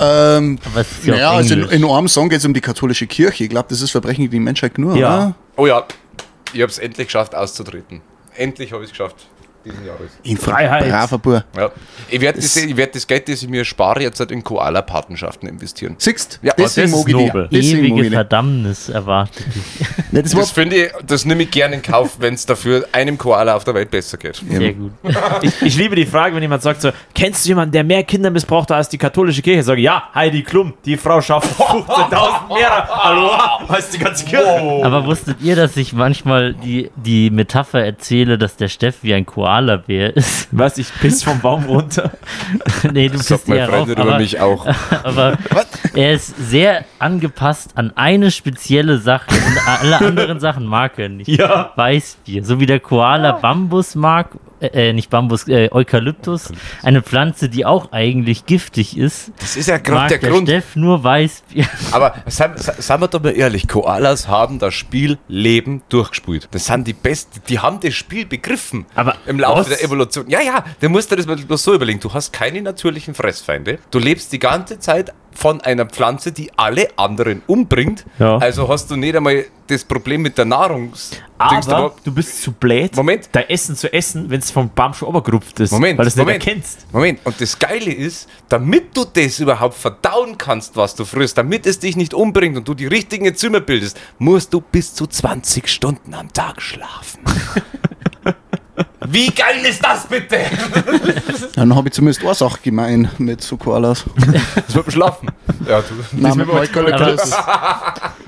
Ähm, ja naja, also in, in einem Song geht es um die katholische Kirche. Ich glaube, das ist Verbrechen gegen die Menschheit genug, Ja. oder? Oh ja, ich habe es endlich geschafft, auszutreten. Endlich habe ich es geschafft. Diesen Jahres. In Freiheit. Braver Bub. Ja. Ich werde das, ich werd das Geld, das ich mir spare, jetzt halt in Koala-Patenschaften investieren. Siehst Ja, deswegen das ist mag ich die. nobel. Ewige. Verdammnis erwartet dich. Nee, das Das finde ich, das nehme ich gerne in Kauf, wenn es dafür einem Koala auf der Welt besser geht. Sehr gut. Ich, ich liebe die Frage, wenn jemand sagt so, kennst du jemanden, der mehr Kinder missbraucht hat als die katholische Kirche? Ich sage, ja, Heidi Klum, die Frau schafft 15.000 mehr hallo, als die ganze Kirche. Aber wusstet ihr, dass ich manchmal die, die Metapher erzähle, dass der Steff wie ein Koala-Bär ist? Was, ich piss vom Baum runter? nee, du Das Freund rauf, über aber, mich auch. aber er ist sehr angepasst an eine spezielle Sache und alle anderen Sachen mag er nicht. Ja. Weißbier, so wie der Koala Bambus mag, äh, äh, nicht Bambus, äh, Eukalyptus, eine Pflanze, die auch eigentlich giftig ist, Das ist ja gerade der der Grund. Steff nur Weißbier. Aber seien, seien wir doch mal ehrlich, Koalas haben das Spiel Leben durchgespielt. Das sind die Besten, die haben das Spiel begriffen. Aber im Laufe was? der Evolution. Ja, ja, du musst dir das mal so überlegen. Du hast keine natürlichen Fressfeinde. Du lebst die ganze Zeit von einer Pflanze, die alle anderen umbringt. Ja. Also hast du nicht einmal das Problem mit der Nahrung. Aber du bist zu blöd, Moment. dein Essen zu essen, wenn es vom Baum schon obergerupft ist. Moment, weil du es Moment. nicht erkennst. Moment, und das Geile ist, damit du das überhaupt verdauen kannst, was du frisst, damit es dich nicht umbringt und du die richtigen Zimmer bildest, musst du bis zu 20 Stunden am Tag schlafen. Wie geil ist das bitte? dann habe ich zumindest eine Sache gemein mit so Koalas. Das wird schlafen. Ja, du. Nein, mit Eukalyptus.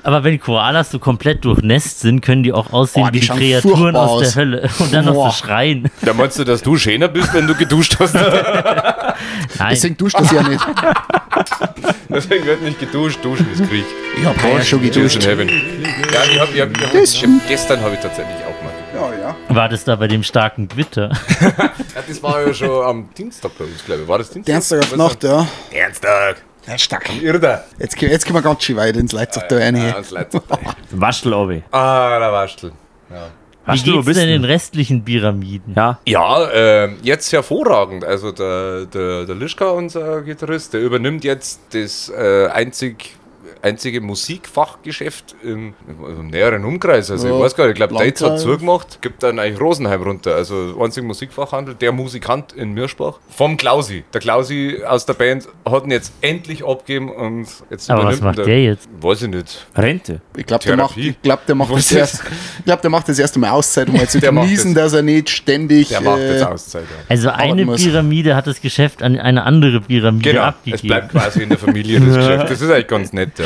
Aber wenn Koalas so komplett durchnässt sind, können die auch aussehen Oh, wie die schauen Kreaturen furchtbar aus der aus. Hölle und dann noch Boah. so schreien. Da meinst du, dass du schöner bist, wenn du geduscht hast? Nein, Deswegen duscht das ja nicht. Deswegen wird nicht geduscht, duschen ist Krieg. Ich habe ja schon geduscht. Heaven. Ja, ich hab, ich hab, ich hab, ich hab, gestern habe ich tatsächlich auch. Ja, ja. war das da bei dem starken Gewitter? Ja, das war ja schon am Dienstag bei uns, glaube ich. War das Dienstag? Dienstag auf Nacht, ja. Dienstag. Ja, stark. Jetzt, gehen- jetzt gehen wir ganz schön weit ins Leipzig da rein. Ja, hier. ans Leipzig. Waschel, Obi. Ah, der Waschel. Wie Waschel, wo geht's bist denn du? den restlichen Pyramiden? Ja. Ja, ähm, jetzt hervorragend. Also der, der, der Lischka, unser Gitarrist, der übernimmt jetzt das äh, einzig, einzige Musikfachgeschäft im, im näheren Umkreis. Also Ja, ich weiß gar nicht, ich glaube, Dates hat zugemacht, gibt dann eigentlich Rosenheim runter. Also einzig Musikfachhandel, der Musikant in Mirschbach. Vom Klausi. Der Klausi aus der Band hat ihn jetzt endlich abgegeben und jetzt Aber was macht der jetzt? Weiß ich nicht. Rente. Ich glaube, der macht, ich glaub, der, macht Was das erst, ich glaub, der macht das erste Mal Auszeit, um mal zu Der macht genießen, das. dass er nicht ständig. Der macht äh, jetzt Auszeit. Ja. Also eine muss. Pyramide hat das Geschäft an eine andere Pyramide Genau, es abgegeben. bleibt quasi in der Familie das Geschäft. Das ist eigentlich ganz nett, ja.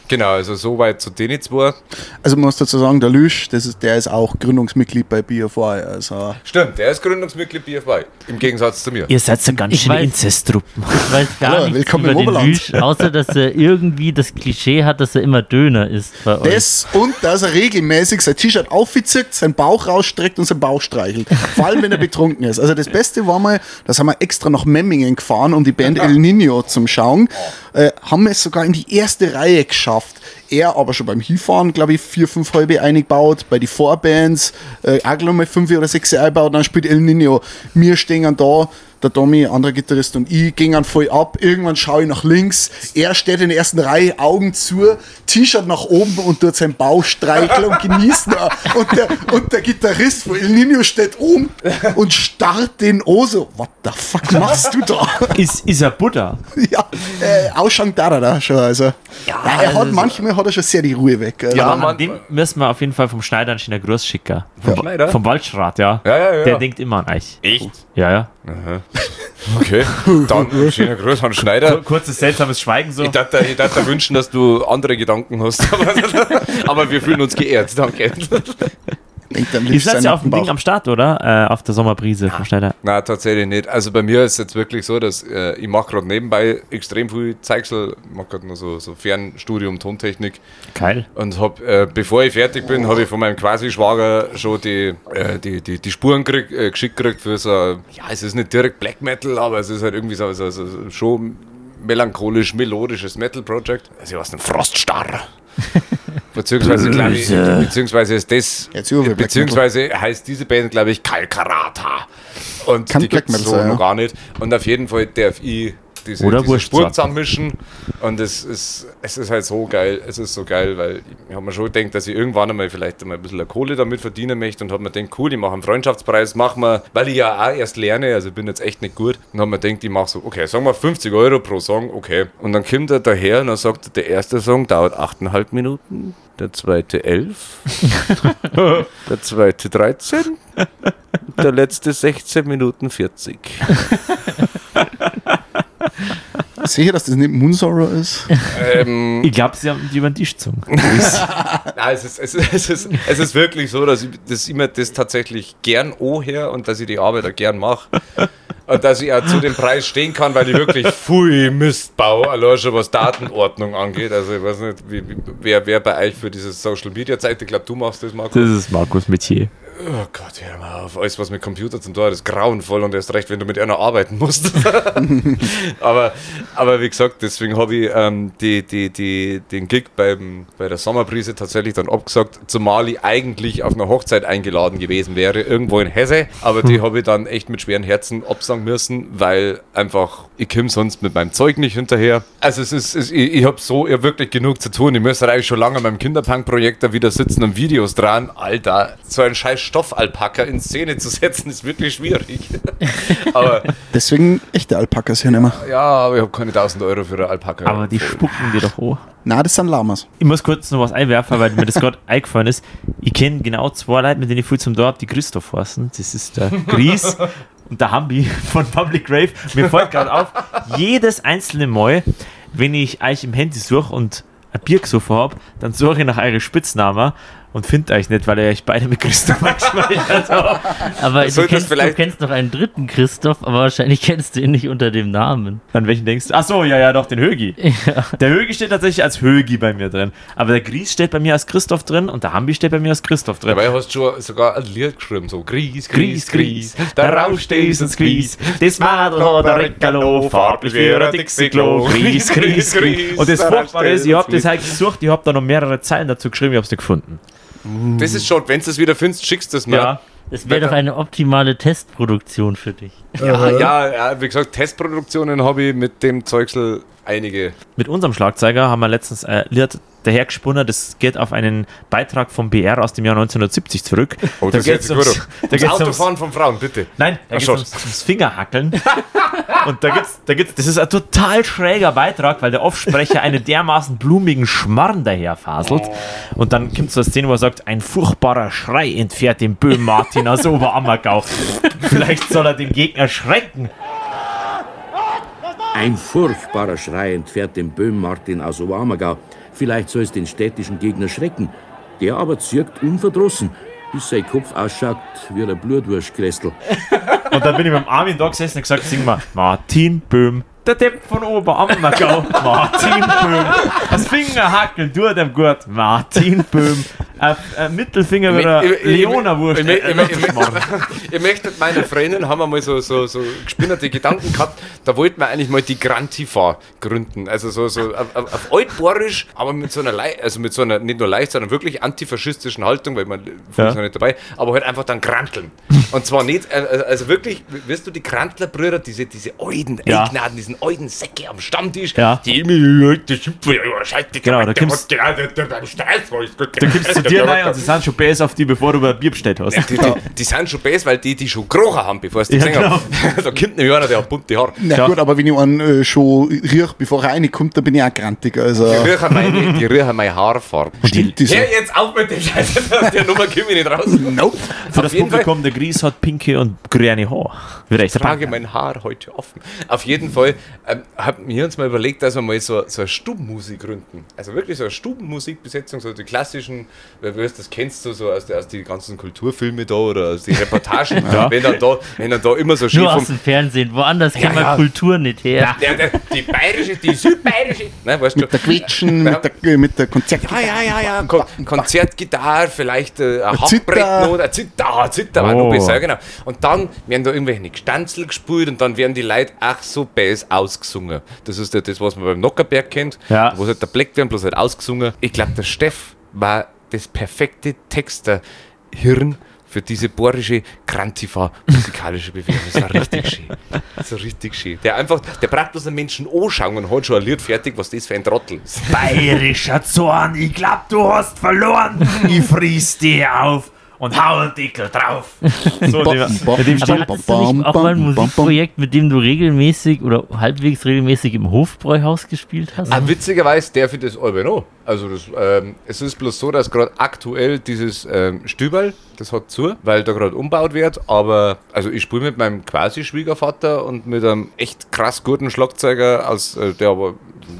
Genau, also soweit zu denen zwei. Also man muss dazu sagen, der Lüsch, das ist, der ist auch Gründungsmitglied bei BFY. Also Stimmt, der ist Gründungsmitglied BFY. Im Gegensatz zu mir. Ihr seid so ganz weiß- Inzestruppen. Ich weiß gar Hallo, nichts willkommen über im den. Lüsch, außer dass er irgendwie das Klischee hat, dass er immer Döner isst bei euch. das und dass er regelmäßig sein T-Shirt aufzieht, seinen Bauch rausstreckt und seinen Bauch streichelt. Vor allem, wenn er betrunken ist. Also das Beste war mal, das haben wir extra nach Memmingen gefahren, um die Band El Nino zum Schauen. Äh, haben wir es sogar in die erste Reihe geschafft. Er aber schon beim Hinfahren, glaube ich, vier, fünf halbe eingebaut. Bei den Vorbands äh, auch gleich mal fünf oder sechs eingebaut. Dann spielt El Nino. Wir stehen da, der Tommy, anderer Gitarrist und ich, gingen voll ab. Irgendwann schaue ich nach links. Er steht in der ersten Reihe, Augen zu, T-Shirt nach oben und tut seinen Bauch streicheln und genießen. Und der, und der Gitarrist von El Nino steht oben und starrt den an so. What the fuck machst du da? Ist, ist er Buddha? ja, äh, Ausschank da da schon. Also. Ja, er hat also- manchmal hat er schon sehr die Ruhe weg. Also. Ja, Aber Mann. an dem müssen wir auf jeden Fall vom Schneider einen schöner Gruß schicken. Vom Schneider? Vom Waldschrat, ja. Ja, ja, ja. Der denkt immer an euch. Echt? Ja, ja. Okay. Dann schöner Gruß an Schneider. Kurzes seltsames Schweigen so. Ich dachte, ich dachte wünschen, dass du andere Gedanken hast. Aber, aber wir fühlen uns geehrt. Danke. Ihr seid ja auf dem. Ding am Start, oder? Äh, auf der Sommerbrise vom Schneider. Na, tatsächlich nicht. Also bei mir ist es jetzt wirklich so, dass äh, ich mache gerade nebenbei extrem viel Zeichsel. Ich mache gerade noch so, so Fernstudium Tontechnik. Geil. Und hab, äh, bevor ich fertig bin, habe ich von meinem Quasi-Schwager schon die, äh, die, die, die Spuren krieg, äh, geschickt gekriegt für so, ja, es ist nicht direkt Black Metal, aber es ist halt irgendwie so, so, so so schon melancholisch, melodisches Metal-Project. Also ich weiß nicht, Froststarr. Beziehungsweise, glaube ich, beziehungsweise ist das, beziehungsweise heißt diese Band, glaube ich, Kalkarata. Und Kann die gibt es so sein, noch ja. gar nicht. Und auf jeden Fall darf ich diese, Oder diese sagen. zusammenmischen. Und es ist, es ist halt so geil. Es ist so geil, weil ich habe mir schon gedacht, dass ich irgendwann einmal vielleicht einmal ein bisschen Kohle damit verdienen möchte und habe mir gedacht, cool, ich mache einen Freundschaftspreis, mach mal, weil ich ja auch erst lerne, also ich bin jetzt echt nicht gut. Und habe mir gedacht, ich mache so, okay, sagen wir 50 Euro pro Song, okay. Und dann kommt er daher und dann sagt er, der erste Song dauert 8,5 Minuten, der zweite 11, der zweite 13, der letzte 16 Minuten 40. Sicher, dass das nicht Moonsorrow ist? ähm, Ich glaube, sie haben die über den Tisch gezogen. Nein, es ist, es, ist, es, ist, es ist wirklich so, dass ich, dass ich mir das tatsächlich gern her und dass ich die Arbeit auch gern mache. Und dass ich auch zu dem Preis stehen kann, weil ich wirklich pfui Mist baue, allein schon was Datenordnung angeht. Also ich weiß nicht, wie, wie, wer, wer bei euch für diese Social Media Zeit, ich glaube, du machst das, Marco. Das ist Markus Metier. Oh Gott, hör mal auf. Alles, was mit Computer zum Tor ist grauenvoll und erst recht, wenn du mit einer arbeiten musst. aber, aber wie gesagt, deswegen habe ich ähm, die, die, die, den Gig beim, bei der Sommerbrise tatsächlich dann abgesagt, zumal ich eigentlich auf einer Hochzeit eingeladen gewesen wäre, irgendwo in Hesse. Aber die habe ich dann echt mit schweren Herzen absagen müssen, weil einfach, ich komme sonst mit meinem Zeug nicht hinterher. Also es ist, es, ich, ich habe so hab wirklich genug zu tun. Ich müsste eigentlich schon lange an meinem Kinderpunk-Projekt da wieder sitzen und Videos dran. Alter, so ein scheiß Stoffalpaka in Szene zu setzen, ist wirklich schwierig. aber Deswegen echte Alpakas hier nicht mehr. ja, aber ich habe keine 1000 Euro für eine Alpaka. Aber die spucken dir doch an. Na, das sind Lamas. Ich muss kurz noch was einwerfen, weil mir das gerade eingefallen ist. Ich kenne genau zwei Leute, mit denen ich viel zum Dorf, die Christoph heißen. Das ist der Gries und der Hambi von Public Grave. Mir fällt gerade auf, jedes einzelne Mal, wenn ich euch im Handy suche und ein Bier gesoffen habe, dann suche ich nach eure Spitznamen und finde euch nicht, weil ihr euch beide mit Christoph angespeichert habt. Aber du kennst, du vielleicht- kennst noch einen dritten Christoph, aber wahrscheinlich kennst du ihn nicht unter dem Namen. An welchen denkst du? Ach so, ja, ja, doch, den Högi. Ja. Der Högi steht tatsächlich als Högi bei mir drin. Aber der Gries steht bei mir als Christoph drin und der Hambi steht bei mir als Christoph drin. Dabei hast du schon sogar ein Lied geschrieben, so Gries, Gries, Gries, der rauscht ist ins Gries. Das Madel hat ein Rickalo, farblich wie ein Dixie-Klo. Gries, Gries, Gries. Und das Furchtbare ist, ich hab das halt gesucht, ich hab da noch mehrere Zeilen dazu geschrieben, ich hab's nicht gefunden. Das ist schon, wenn du es wieder findest, schickst du es mir. Ja. Das wäre doch eine optimale Testproduktion für dich. Ja, ja, ja, wie gesagt, Testproduktionen habe ich mit dem Zeugsel einige. Mit unserem Schlagzeuger haben wir letztens ein Lied dahergesponnen, das geht auf einen Beitrag vom BR aus dem Jahr 1970 zurück. Oh, da das geht's ums, gut da an. geht's Das ums, Autofahren von Frauen, bitte. Nein, da so. ums, ums Fingerhackeln. Und da gibt's, da gibt's, das ist ein total schräger Beitrag, weil der Offsprecher einen dermaßen blumigen Schmarrn daherfaselt. Und dann kommt so eine Szene, wo er sagt, ein furchtbarer Schrei entfährt den Böhm Martin aus Oberammergau. Vielleicht soll er den Gegner schrecken. Ein furchtbarer Schrei entfährt den Böhm Martin aus Oberammergau. Vielleicht soll es den städtischen Gegner schrecken. Der aber zirkt unverdrossen, bis sein Kopf ausschaut wie ein Blutwurstkressel. Und dann bin ich mit dem Armin da gesessen und gesagt, sing mal, Martin Böhm, der Depp von Oberammergau, Martin Böhm, das Fingerhackeln tut dem gut, Martin Böhm, ein, ein Mittelfinger mit einer Leona-Wurst. Ich, ich, möchte mit meiner Freundin, haben wir mal so, so, so gespinnerte Gedanken gehabt, da wollten wir eigentlich mal die Grantifa gründen. Also so, so auf, auf altborisch, aber mit so einer, also mit so einer, nicht nur leicht, sondern wirklich antifaschistischen Haltung, weil man Ja. ist noch nicht dabei, aber halt einfach dann Granteln. Und zwar nicht, äh, also wirklich, wirst du die Grantlerbrüder, diese, diese alten Ja. Eignaden, diesen alten Säcke am Stammtisch, Ja. die immer, das sind wir, ja, scheiße, Genau, da kommst- du dir rein und sie sind schon besser auf die, bevor du über Bier bestellt hast. Die, die, die sind schon besser, weil die, die schon gerochen haben, bevor sie die Ja, gesehen haben. da kommt nämlich einer, der hat bunte Haare. Na Ja. gut, aber wenn ich einen äh, schon riech, bevor er reinkommt, dann bin ich auch grantig. Also, Die riechen meine, die riechen meine Haarfarbe. stimmt das? Hör jetzt auf mit dem Scheiß, der Nummer komme ich nicht raus. Nope. Für Auf das Publikum, der Gries hat pinke und grüne Haar. Wird echt Ich trage mein Haar heute offen. Auf jeden Fall ähm, haben wir uns mal überlegt, dass wir mal so, so eine Stubenmusik gründen. Also wirklich so eine Stubenmusikbesetzung, so die klassischen weil du das kennst du so aus, der, aus die ganzen Kulturfilme da oder aus den Reportagen, wenn, dann da, wenn dann da immer so schön Nur aus dem Fernsehen, woanders kennt man ja. Kultur nicht her. der, der, die bayerische, die südbayerische, ne, weißt du? Mit der Quetschen, mit der, mit der Konzert. Ja, ja, ja, ja. Kon Konzertgitarre, vielleicht äh, ein Zither. Handbrett oder Zither, Zither war noch Oh. besser, genau. Und dann werden da irgendwelche Gestanzel gespielt und dann werden die Leute ach so bass ausgesungen. Das ist ja das, was man beim Nockerberg kennt, Ja. wo es halt der Black werden, bloß halt ausgesungen. Ich glaube, der Steff war das perfekte Texterhirn für diese bohrische Krantifa musikalische Bewegung. Das war richtig schön. Das war richtig schön. Der einfach, der braucht bloß einen Menschen anschauen und hat schon ein Lied fertig, was das für ein Trottel ist. Bayerischer Zorn, ich glaub, du hast verloren. Ich fries dir auf und hau einen Deckel drauf. So, bom, mit dem. Aber hattest du nicht auch mal ein. Musikprojekt, mit dem du regelmäßig oder halbwegs regelmäßig im Hofbräuhaus gespielt hast? Ah, witzigerweise darf ich das noch. Also das, ähm, es ist bloß so, dass gerade aktuell dieses ähm, Stüberl, das hat zu, weil da gerade umbaut wird. Aber also ich spiele mit meinem quasi Schwiegervater und mit einem echt krass guten Schlagzeuger, aus, äh, der aber,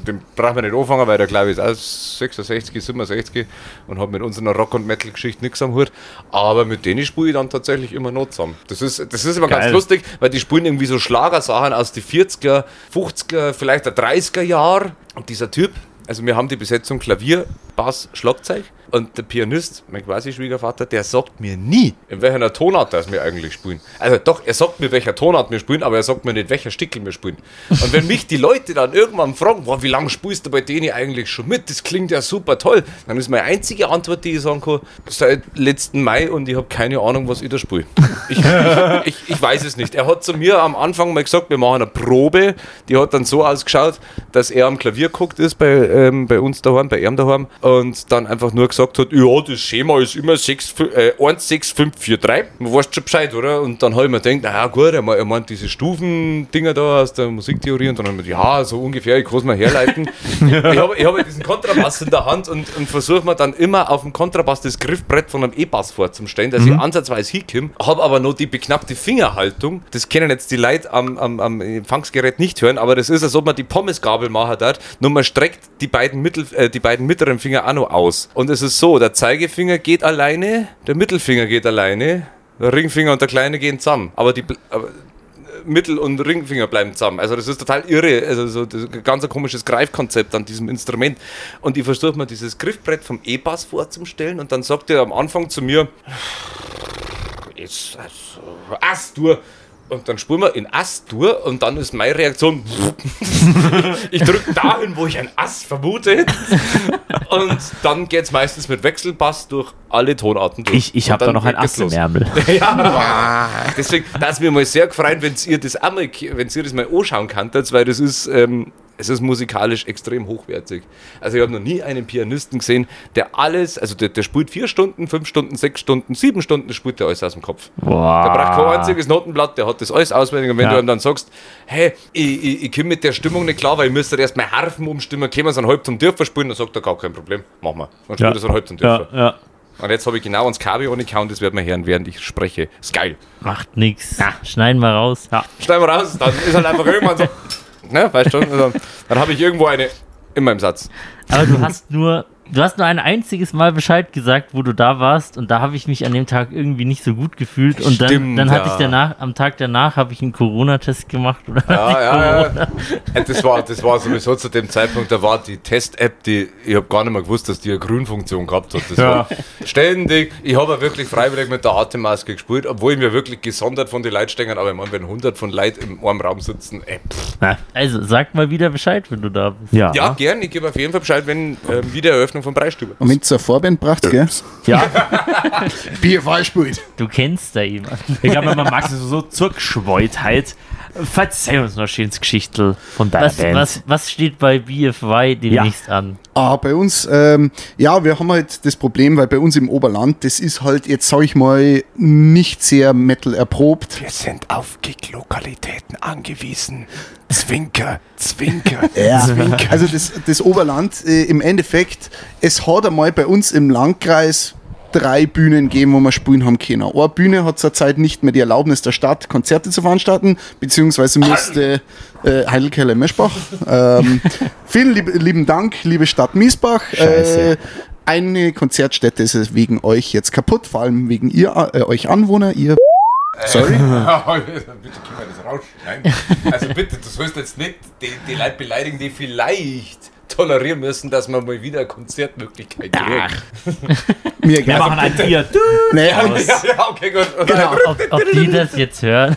den brauchen wir nicht anfangen, weil der glaube ich ist auch 66, 67 und hat mit unserer Rock- und Metal-Geschichte nichts am Hut. Aber mit denen spiele ich dann tatsächlich immer noch zusammen. Das ist, das ist immer ganz Geil. lustig, weil die spielen irgendwie so Schlagersachen aus den 40er, 50er, vielleicht der 30er Jahre. Und dieser Typ, also wir haben die Besetzung Klavier, Bass, Schlagzeug. Und der Pianist, mein quasi Schwiegervater, der sagt mir nie, in welcher Tonart das wir eigentlich spielen. Also doch, er sagt mir, welcher Tonart wir spielen, aber er sagt mir nicht, welcher Stickel wir spielen. Und wenn mich die Leute dann irgendwann fragen, "Boah, wie lange spielst du bei denen eigentlich schon mit? Das klingt ja super toll. Dann ist meine einzige Antwort, die ich sagen kann, seit letzten Mai und ich habe keine Ahnung, was ich da spiele. Ich, ich, ich, ich weiß es nicht. Er hat zu mir am Anfang mal gesagt, wir machen eine Probe. Die hat dann so ausgeschaut, dass er am Klavier guckt ist bei, ähm, bei uns daheim, bei ihm daheim und dann einfach nur gesagt hat, ja, das Schema ist immer 6, äh, 1, 6, 5, 4, 3. Du weißt schon Bescheid, oder? Und dann habe ich mir gedacht, naja gut, er, me- er meint diese Stufendinger da aus der Musiktheorie und dann habe ich mir gedacht, ja, so ungefähr, ich kann es mir herleiten. ich habe ich habe diesen Kontrabass in der Hand und, und versuche mir dann immer auf dem Kontrabass das Griffbrett von einem E-Bass vorzustellen, dass ich ansatzweise hinkomme, habe aber noch die beknackte Fingerhaltung. Das können jetzt die Leute am, am, am Empfangsgerät nicht hören, aber das ist, als ob man die Pommesgabel machen hat, nur man streckt die beiden, Mittel, äh, die beiden mittleren Finger auch noch aus. Und es ist so, der Zeigefinger geht alleine, der Mittelfinger geht alleine, der Ringfinger und der kleine gehen zusammen. Aber die, aber Mittel- und Ringfinger bleiben zusammen. Also das ist total irre. Also so das ist ein ganz komisches Greifkonzept an diesem Instrument. Und ich versuche mir dieses Griffbrett vom E-Bass vorzustellen und dann sagt er am Anfang zu mir, jetzt also, Astur. Und dann spulen wir in Astur und dann ist meine Reaktion, ich drücke dahin, wo ich ein Ass vermute. Und dann geht es meistens mit Wechselbass durch alle Tonarten durch. Ich, ich habe da noch ein Ass im. Ärmel. Ja, deswegen, das mir mal sehr gefreut, wenn ihr das auch mal, wenn ihr das mal anschauen könntet, weil das ist, ähm, es ist musikalisch extrem hochwertig. Also ich habe noch nie einen Pianisten gesehen, der alles, also der, der spielt vier Stunden, fünf Stunden, sechs Stunden, sieben Stunden, spielt der alles aus dem Kopf. Boah. Der braucht kein einziges Notenblatt, der hat das alles auswendig. Und wenn Ja. du ihm dann sagst, hey, ich, ich, ich komme mit der Stimmung nicht klar, weil ich müsste erst mal Harfen umstimmen, können wir es einen halb zum Dürfer spielen, dann sagt er gar kein Problem, machen wir. Dann spielt er es einen halb zum Dürfer. Ja, ja. Und jetzt habe ich genau ans Kabel ohne und das werden wir hören, während ich spreche. Ist geil. Macht nix. Schneiden wir raus. Ja. Schneiden wir raus, dann ist halt einfach irgendwann so. Ne, weißt du? Dann, dann habe ich irgendwo eine in meinem Satz. Aber du hast nur, du hast nur ein einziges Mal Bescheid gesagt, wo du da warst und da habe ich mich an dem Tag irgendwie nicht so gut gefühlt und dann, Stimmt, dann hatte ja. ich danach, am Tag danach habe ich einen Corona-Test gemacht oder Ja, ja, Corona. ja. Äh, Das war, das war sowieso zu dem Zeitpunkt, da war die Test-App, die, ich habe gar nicht mehr gewusst, dass die eine Grünfunktion gehabt hat. Das Ja. war ständig, ich habe wirklich freiwillig mit der Atemmaske gespielt, obwohl ich mir wirklich gesondert von den stehen, aber ich meine, wenn 100 von Leuten im einem Raum sitzen, ey, pff. Also sag mal wieder Bescheid, wenn du da bist. Ja. Ja, gern, ich gebe auf jeden Fall Bescheid, wenn ähm, Wiedereröffnung von Preisstube. Und wenn du eine Vorband braucht, gell? ja. Bier spielt. Du kennst da jemanden. Ich glaube, man mag es so zur Geschweutheit. Verzeih uns noch schönes Geschichtel von deiner Was, Band. was, was steht bei BFY demnächst an? Ah, bei uns, ähm, ja, wir haben halt das Problem, weil bei uns im Oberland, das ist halt, jetzt sag ich mal, nicht sehr Metal erprobt. Wir sind auf Gig-Lokalitäten angewiesen. Zwinker, Zwinker. Ja. Also das, das Oberland, äh, im Endeffekt, es hat einmal bei uns im Landkreis drei Bühnen gegeben, wo wir spielen haben können. Eine Bühne hat zurzeit nicht mehr die Erlaubnis der Stadt, Konzerte zu veranstalten, beziehungsweise musste äh, Heidelkeller Meschbach. Ähm, vielen lieb, lieben Dank, liebe Stadt Miesbach. Scheiße. Äh, eine Konzertstätte ist wegen euch jetzt kaputt, vor allem wegen ihr, äh, euch Anwohner, ihr. Sorry. bitte können wir das rausschneiden. Also bitte, du sollst jetzt nicht die, die Leute beleidigen, die vielleicht tolerieren müssen, dass man mal wieder eine Konzertmöglichkeit kriegt. Mir Wir machen ein Tier. Nee, Ja, ja, okay, gut. Genau. Ob, ob die das jetzt hören?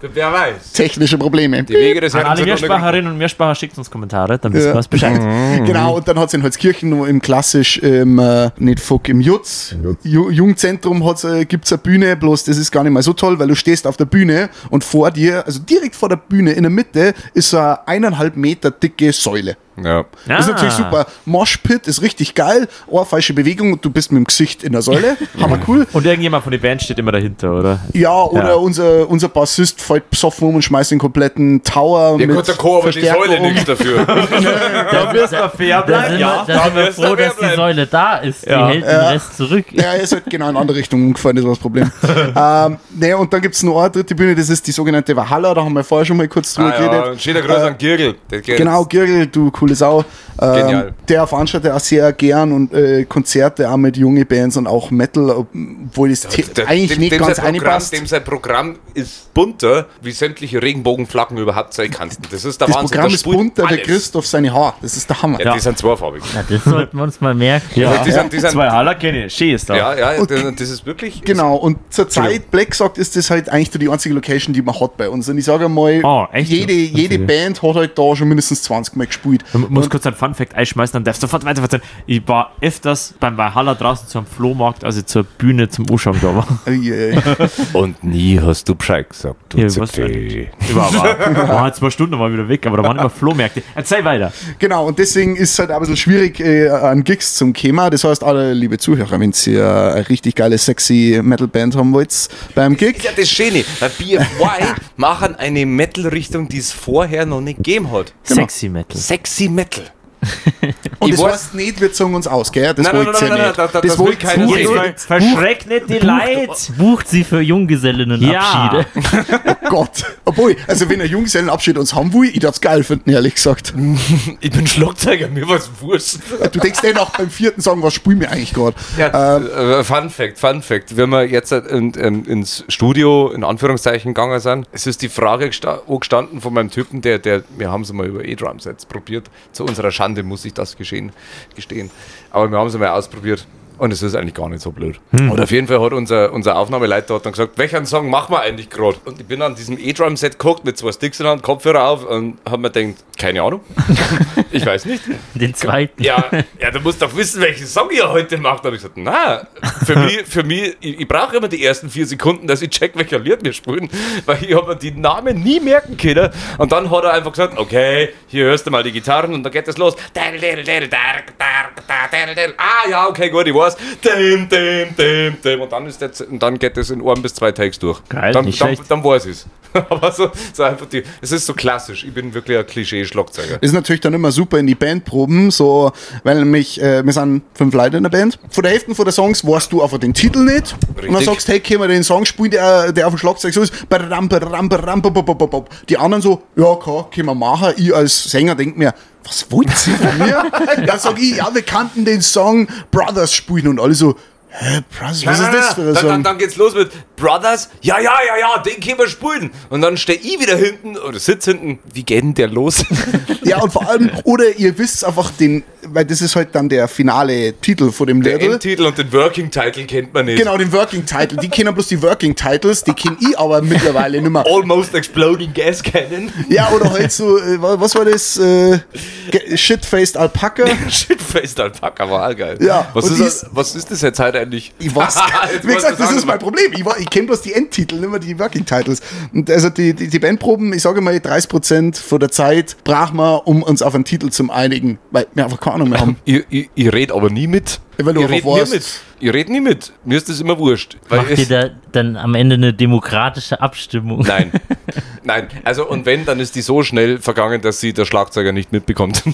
Wer weiß. technische Probleme. Die Wege des An alle Mehrspracherinnen und Mehrspracher schickt uns Kommentare, dann wissen Ja. wir es Bescheid. Genau, und dann hat es in Holzkirchen im klassisch, im, äh, nicht Fuck, im Jutz, Ju Jugendzentrum hat's, äh, gibt's eine Bühne, bloß das ist gar nicht mal so toll, weil du stehst auf der Bühne und vor dir, also direkt vor der Bühne in der Mitte, ist so eine eineinhalb Meter dicke Säule. Ja. Das ist natürlich super. Moshpit ist richtig geil, ohrfeische Bewegung und du bist mit dem Gesicht in der Säule. Hammer cool. Und irgendjemand von der Band steht immer dahinter, oder? Ja, oder Ja. Unser, unser Bassist fällt besoffen um und schmeißt den kompletten Tower Der mit konnte Co, aber die Säule um. nichts dafür. Da wirst du fair Da bleiben. sind, Ja. wir, da sind wir froh, dass die. Säule da ist. Die Ja. hält den Rest zurück. Ja, er ist halt genau in andere Richtung umgefallen, das war das Problem. ähm, ne, und dann gibt es noch eine dritte Bühne, das ist die sogenannte Valhalla, da haben wir vorher schon mal kurz drüber Ah, ja, geredet. schöner Gruß an Girgel. Der Genau, Girgel, du coole Sau. Ähm, Genial. der veranstaltet auch sehr gern und äh, Konzerte auch mit junge Bands und auch Metal, obwohl das The- Der- eigentlich dem- nicht dem ganz einpasst. Dem sein Programm ist bunter, wie sämtliche Regenbogenflaggen überhaupt sein kannten. Das ist der Das Wahnsinn. Programm Da ist bunter, der. Christoph seine Haar. Das ist der Hammer. Ja, die sind zweifarbig. Na, das sollten wir uns mal merken. Ja. Die sind, die sind, Zwei Haller kenne ich. Schön ist da. ja, ja, das das ist wirklich. Genau, und zur Zeit, Black sagt, ist das halt eigentlich die einzige Location, die man hat bei uns. Und ich sage mal, Oh, echt? jede, jede Okay. Band hat halt da schon mindestens 20 Mal gespielt. Ich muss kurz einen Fun-Fact einschmeißen, dann darfst du sofort weiter erzählen. Ich war öfters beim Valhalla draußen zum Flohmarkt, also zur Bühne zum Anschauen da war. Und nie hast du Bescheid gesagt. Du Ja, was. Ich war, war, war zwei Stunden mal wieder weg, aber da waren immer Flohmärkte. Erzähl weiter. Genau, und deswegen ist es halt auch ein bisschen schwierig äh, an Gigs zum Thema. Das heißt, alle liebe Zuhörer, wenn ihr eine richtig geile, sexy Metal-Band haben wollt beim Gig, Ja, das Schöne. Weil BFY machen eine Metal-Richtung, die es vorher noch nicht gegeben hat. Sexy Metal. Sexy Metal. und Ich das weiß- heißt nicht, wir zogen uns aus, gell? Das wollt's nein, ja nein, nicht. nein, das- das will keiner sehen. Verschreckt nicht die Leute. Bucht sie für Junggesellinnenabschiede. Oh Gott. Obwohl, also wenn ein Junggesellenabschied uns haben will, ich darf's geil finden, ehrlich gesagt. Ich bin Schlagzeuger, mir was wurscht. Du denkst eh noch beim vierten Song, was spielen wir eigentlich gerade? Ja, äh, Fun Fact, Fun Fact. Wenn wir jetzt in, in, ins Studio in Anführungszeichen gegangen sind, es ist die Frage gesta gestanden von meinem Typen, der, der, wir haben es mal über E-Drum-Sets probiert. Zu unserer Schande muss ich das geschehen, gestehen. Aber wir haben es mal ausprobiert. Und es ist eigentlich gar nicht so blöd. Und auf jeden Fall hat unser, unser Aufnahmeleiter hat dann gesagt, welchen Song machen wir eigentlich gerade? Und ich bin an diesem E-Drum-Set geguckt mit zwei Sticks in der Hand, Kopfhörer auf und habe mir gedacht, keine Ahnung. ich weiß nicht. Den zweiten. Ja, ja, du musst doch wissen, welchen Song ihr heute macht. Da habe ich gesagt, na, für mich, für mich ich, ich brauche immer die ersten vier Sekunden, dass ich check, welcher Lied wir spielen, weil ich habe die Namen nie merken können. Und dann hat er einfach gesagt, okay, hier hörst du mal die Gitarren und dann geht es los. Ah, ja, okay, gut, ich weiß. Und dann, ist das, und dann geht es in ein bis zwei Takes durch. Geil, dann, nicht dann, schlecht. dann weiß ich es. Aber so, so einfach die, es ist so klassisch. Ich bin wirklich ein Klischee-Schlagzeuger. ist natürlich dann immer super in die Bandproben, so, weil nämlich, äh, wir sind fünf Leute in der Band. Von der Hälfte von der Songs weißt du einfach den Titel nicht. Und dann Richtig. sagst hey, können wir den Song spielen, der, der auf dem Schlagzeug so ist. Die anderen so, ja, klar, können wir machen. Ich als Sänger denk mir, was wollt ihr von mir? dann sag ich, ja, wir kannten den Song Brothers spielen und alle so, hä, Brothers, was ist das für ein dann, Song? dann, dann geht's los mit Brothers. Ja, ja, ja, ja, den können wir spielen. Und dann stehe ich wieder hinten oder sitz hinten. Wie geht denn der los? Ja, und vor allem, oder ihr wisst einfach den, weil das ist halt dann der finale Titel von dem Der Label. Endtitel und den Working Title kennt man nicht. Genau, den Working Title. Die kennen bloß die Working Titles, die kenne ich aber mittlerweile nicht mehr. Almost Exploding Gas Cannon. Ja, oder halt so, äh, wa- was war das? Äh, Shit-Faced Alpaca? Shitfaced Alpaka war geil. Ja, Was ist, das, was ist das jetzt heute eigentlich? Ich weiß Wie gesagt, das ist mein Problem. Ich, war- ich kenne bloß die Endtitel, nicht mehr die Working Titles. Und also die, die, die Bandproben, ich sage mal, 30% von der Zeit brauchen wir, um uns auf einen Titel zu einigen, weil wir einfach keine Ahnung mehr haben. Ich, ich, ich rede aber nie mit. Weil du ich mit. Ich rede nie mit. Mir ist das immer wurscht. Weil Macht ihr da dann am Ende eine demokratische Abstimmung? nein. Nein, also und wenn, dann ist die so schnell vergangen, dass sie der Schlagzeuger nicht mitbekommt.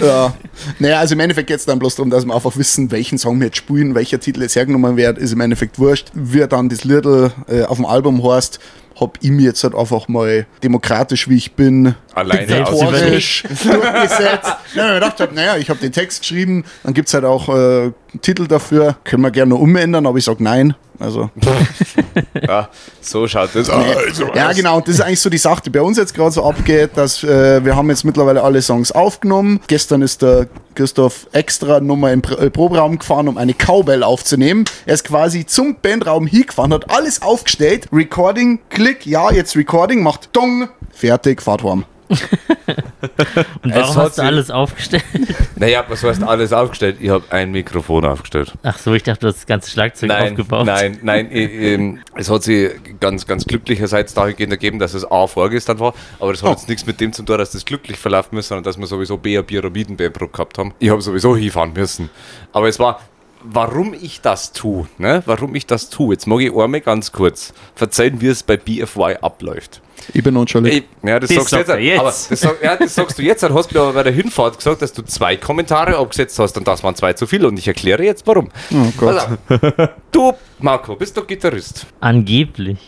Ja. Naja, also im Endeffekt geht es dann bloß darum, dass wir einfach wissen, welchen Song wir jetzt spielen, welcher Titel jetzt hergenommen wird, ist im Endeffekt wurscht. Wie dann das Liedl äh, auf dem Album heißt, hab ich mir jetzt halt einfach mal demokratisch, wie ich bin, Alleine aus. diktatorisch durchgesetzt. Ja, ich gedacht hab, naja, ich habe den Text geschrieben, dann gibt es halt auch äh, Titel dafür, können wir gerne noch umändern, aber ich sag nein. Also, Ja, so schaut das aus. Also, ja, genau, und das ist eigentlich so die Sache, die bei uns jetzt gerade so abgeht, dass äh, wir haben jetzt mittlerweile alle Songs aufgenommen. Gestern ist der Christoph extra nochmal im äh, Proberaum gefahren, um eine Cowbell aufzunehmen. Er ist quasi zum Bandraum hingefahren, hat alles aufgestellt, Recording, Klick, ja, jetzt Recording, macht Dong, fertig, fahrt heim. Und warum hast du alles aufgestellt? Naja, was heißt alles aufgestellt? Ich habe ein Mikrofon aufgestellt. Ach so, ich dachte, du hast das ganze Schlagzeug Nein, aufgebaut. nein, nein. äh, ähm, es hat sich ganz, ganz glücklicherseits dahingehend ergeben, dass es A vorgestern war, aber das hat Oh. jetzt nichts mit dem zu tun, dass das glücklich verlaufen ist, sondern dass wir sowieso B eine Pyramidenbärenbrücke gehabt haben. Ich habe sowieso hinfahren müssen. Aber es war, warum ich das tue, ne? warum ich das tue. Jetzt mag ich einmal ganz kurz verzeihen, wie es bei BFY abläuft. Ich bin nonchalant. Ja, das, Das sagst sagt jetzt. Aber das, sag, ja, das sagst du jetzt. Dann hast du mir aber bei der Hinfahrt gesagt, dass du zwei Kommentare abgesetzt hast und das waren zwei zu viel. Und ich erkläre jetzt warum. Oh Gott. Auf. Du, Marco, bist doch Gitarrist. Angeblich.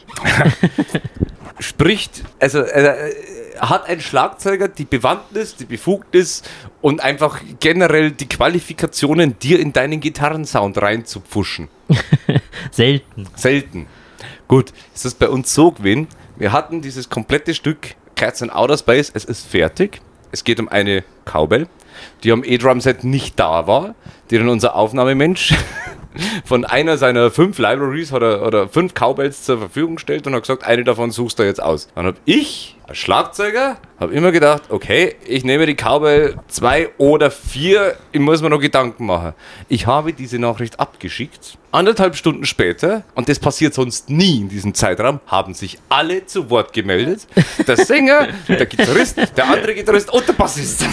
Spricht, also äh, hat ein Schlagzeuger die Bewandtnis, die Befugnis und einfach generell die Qualifikationen, dir in deinen Gitarrensound reinzupfuschen? Selten. Selten. Gut, ist das bei uns so gewesen. Wir hatten dieses komplette Stück Cats in Outer Space. Es ist fertig. Es geht um eine Cowbell, die am E-Drum-Set nicht da war, die dann unser Aufnahmemensch von einer seiner fünf Libraries hat er, oder fünf Cowbells zur Verfügung gestellt und hat gesagt, eine davon suchst du jetzt aus. Dann habe ich Schlagzeuger habe immer gedacht, okay, ich nehme die Cowbell zwei oder vier, ich muss mir noch Gedanken machen. Ich habe diese Nachricht abgeschickt. Anderthalb Stunden später, und das passiert sonst nie in diesem Zeitraum, haben sich alle zu Wort gemeldet. Der Sänger, der Gitarrist, der andere Gitarrist und der Bassist.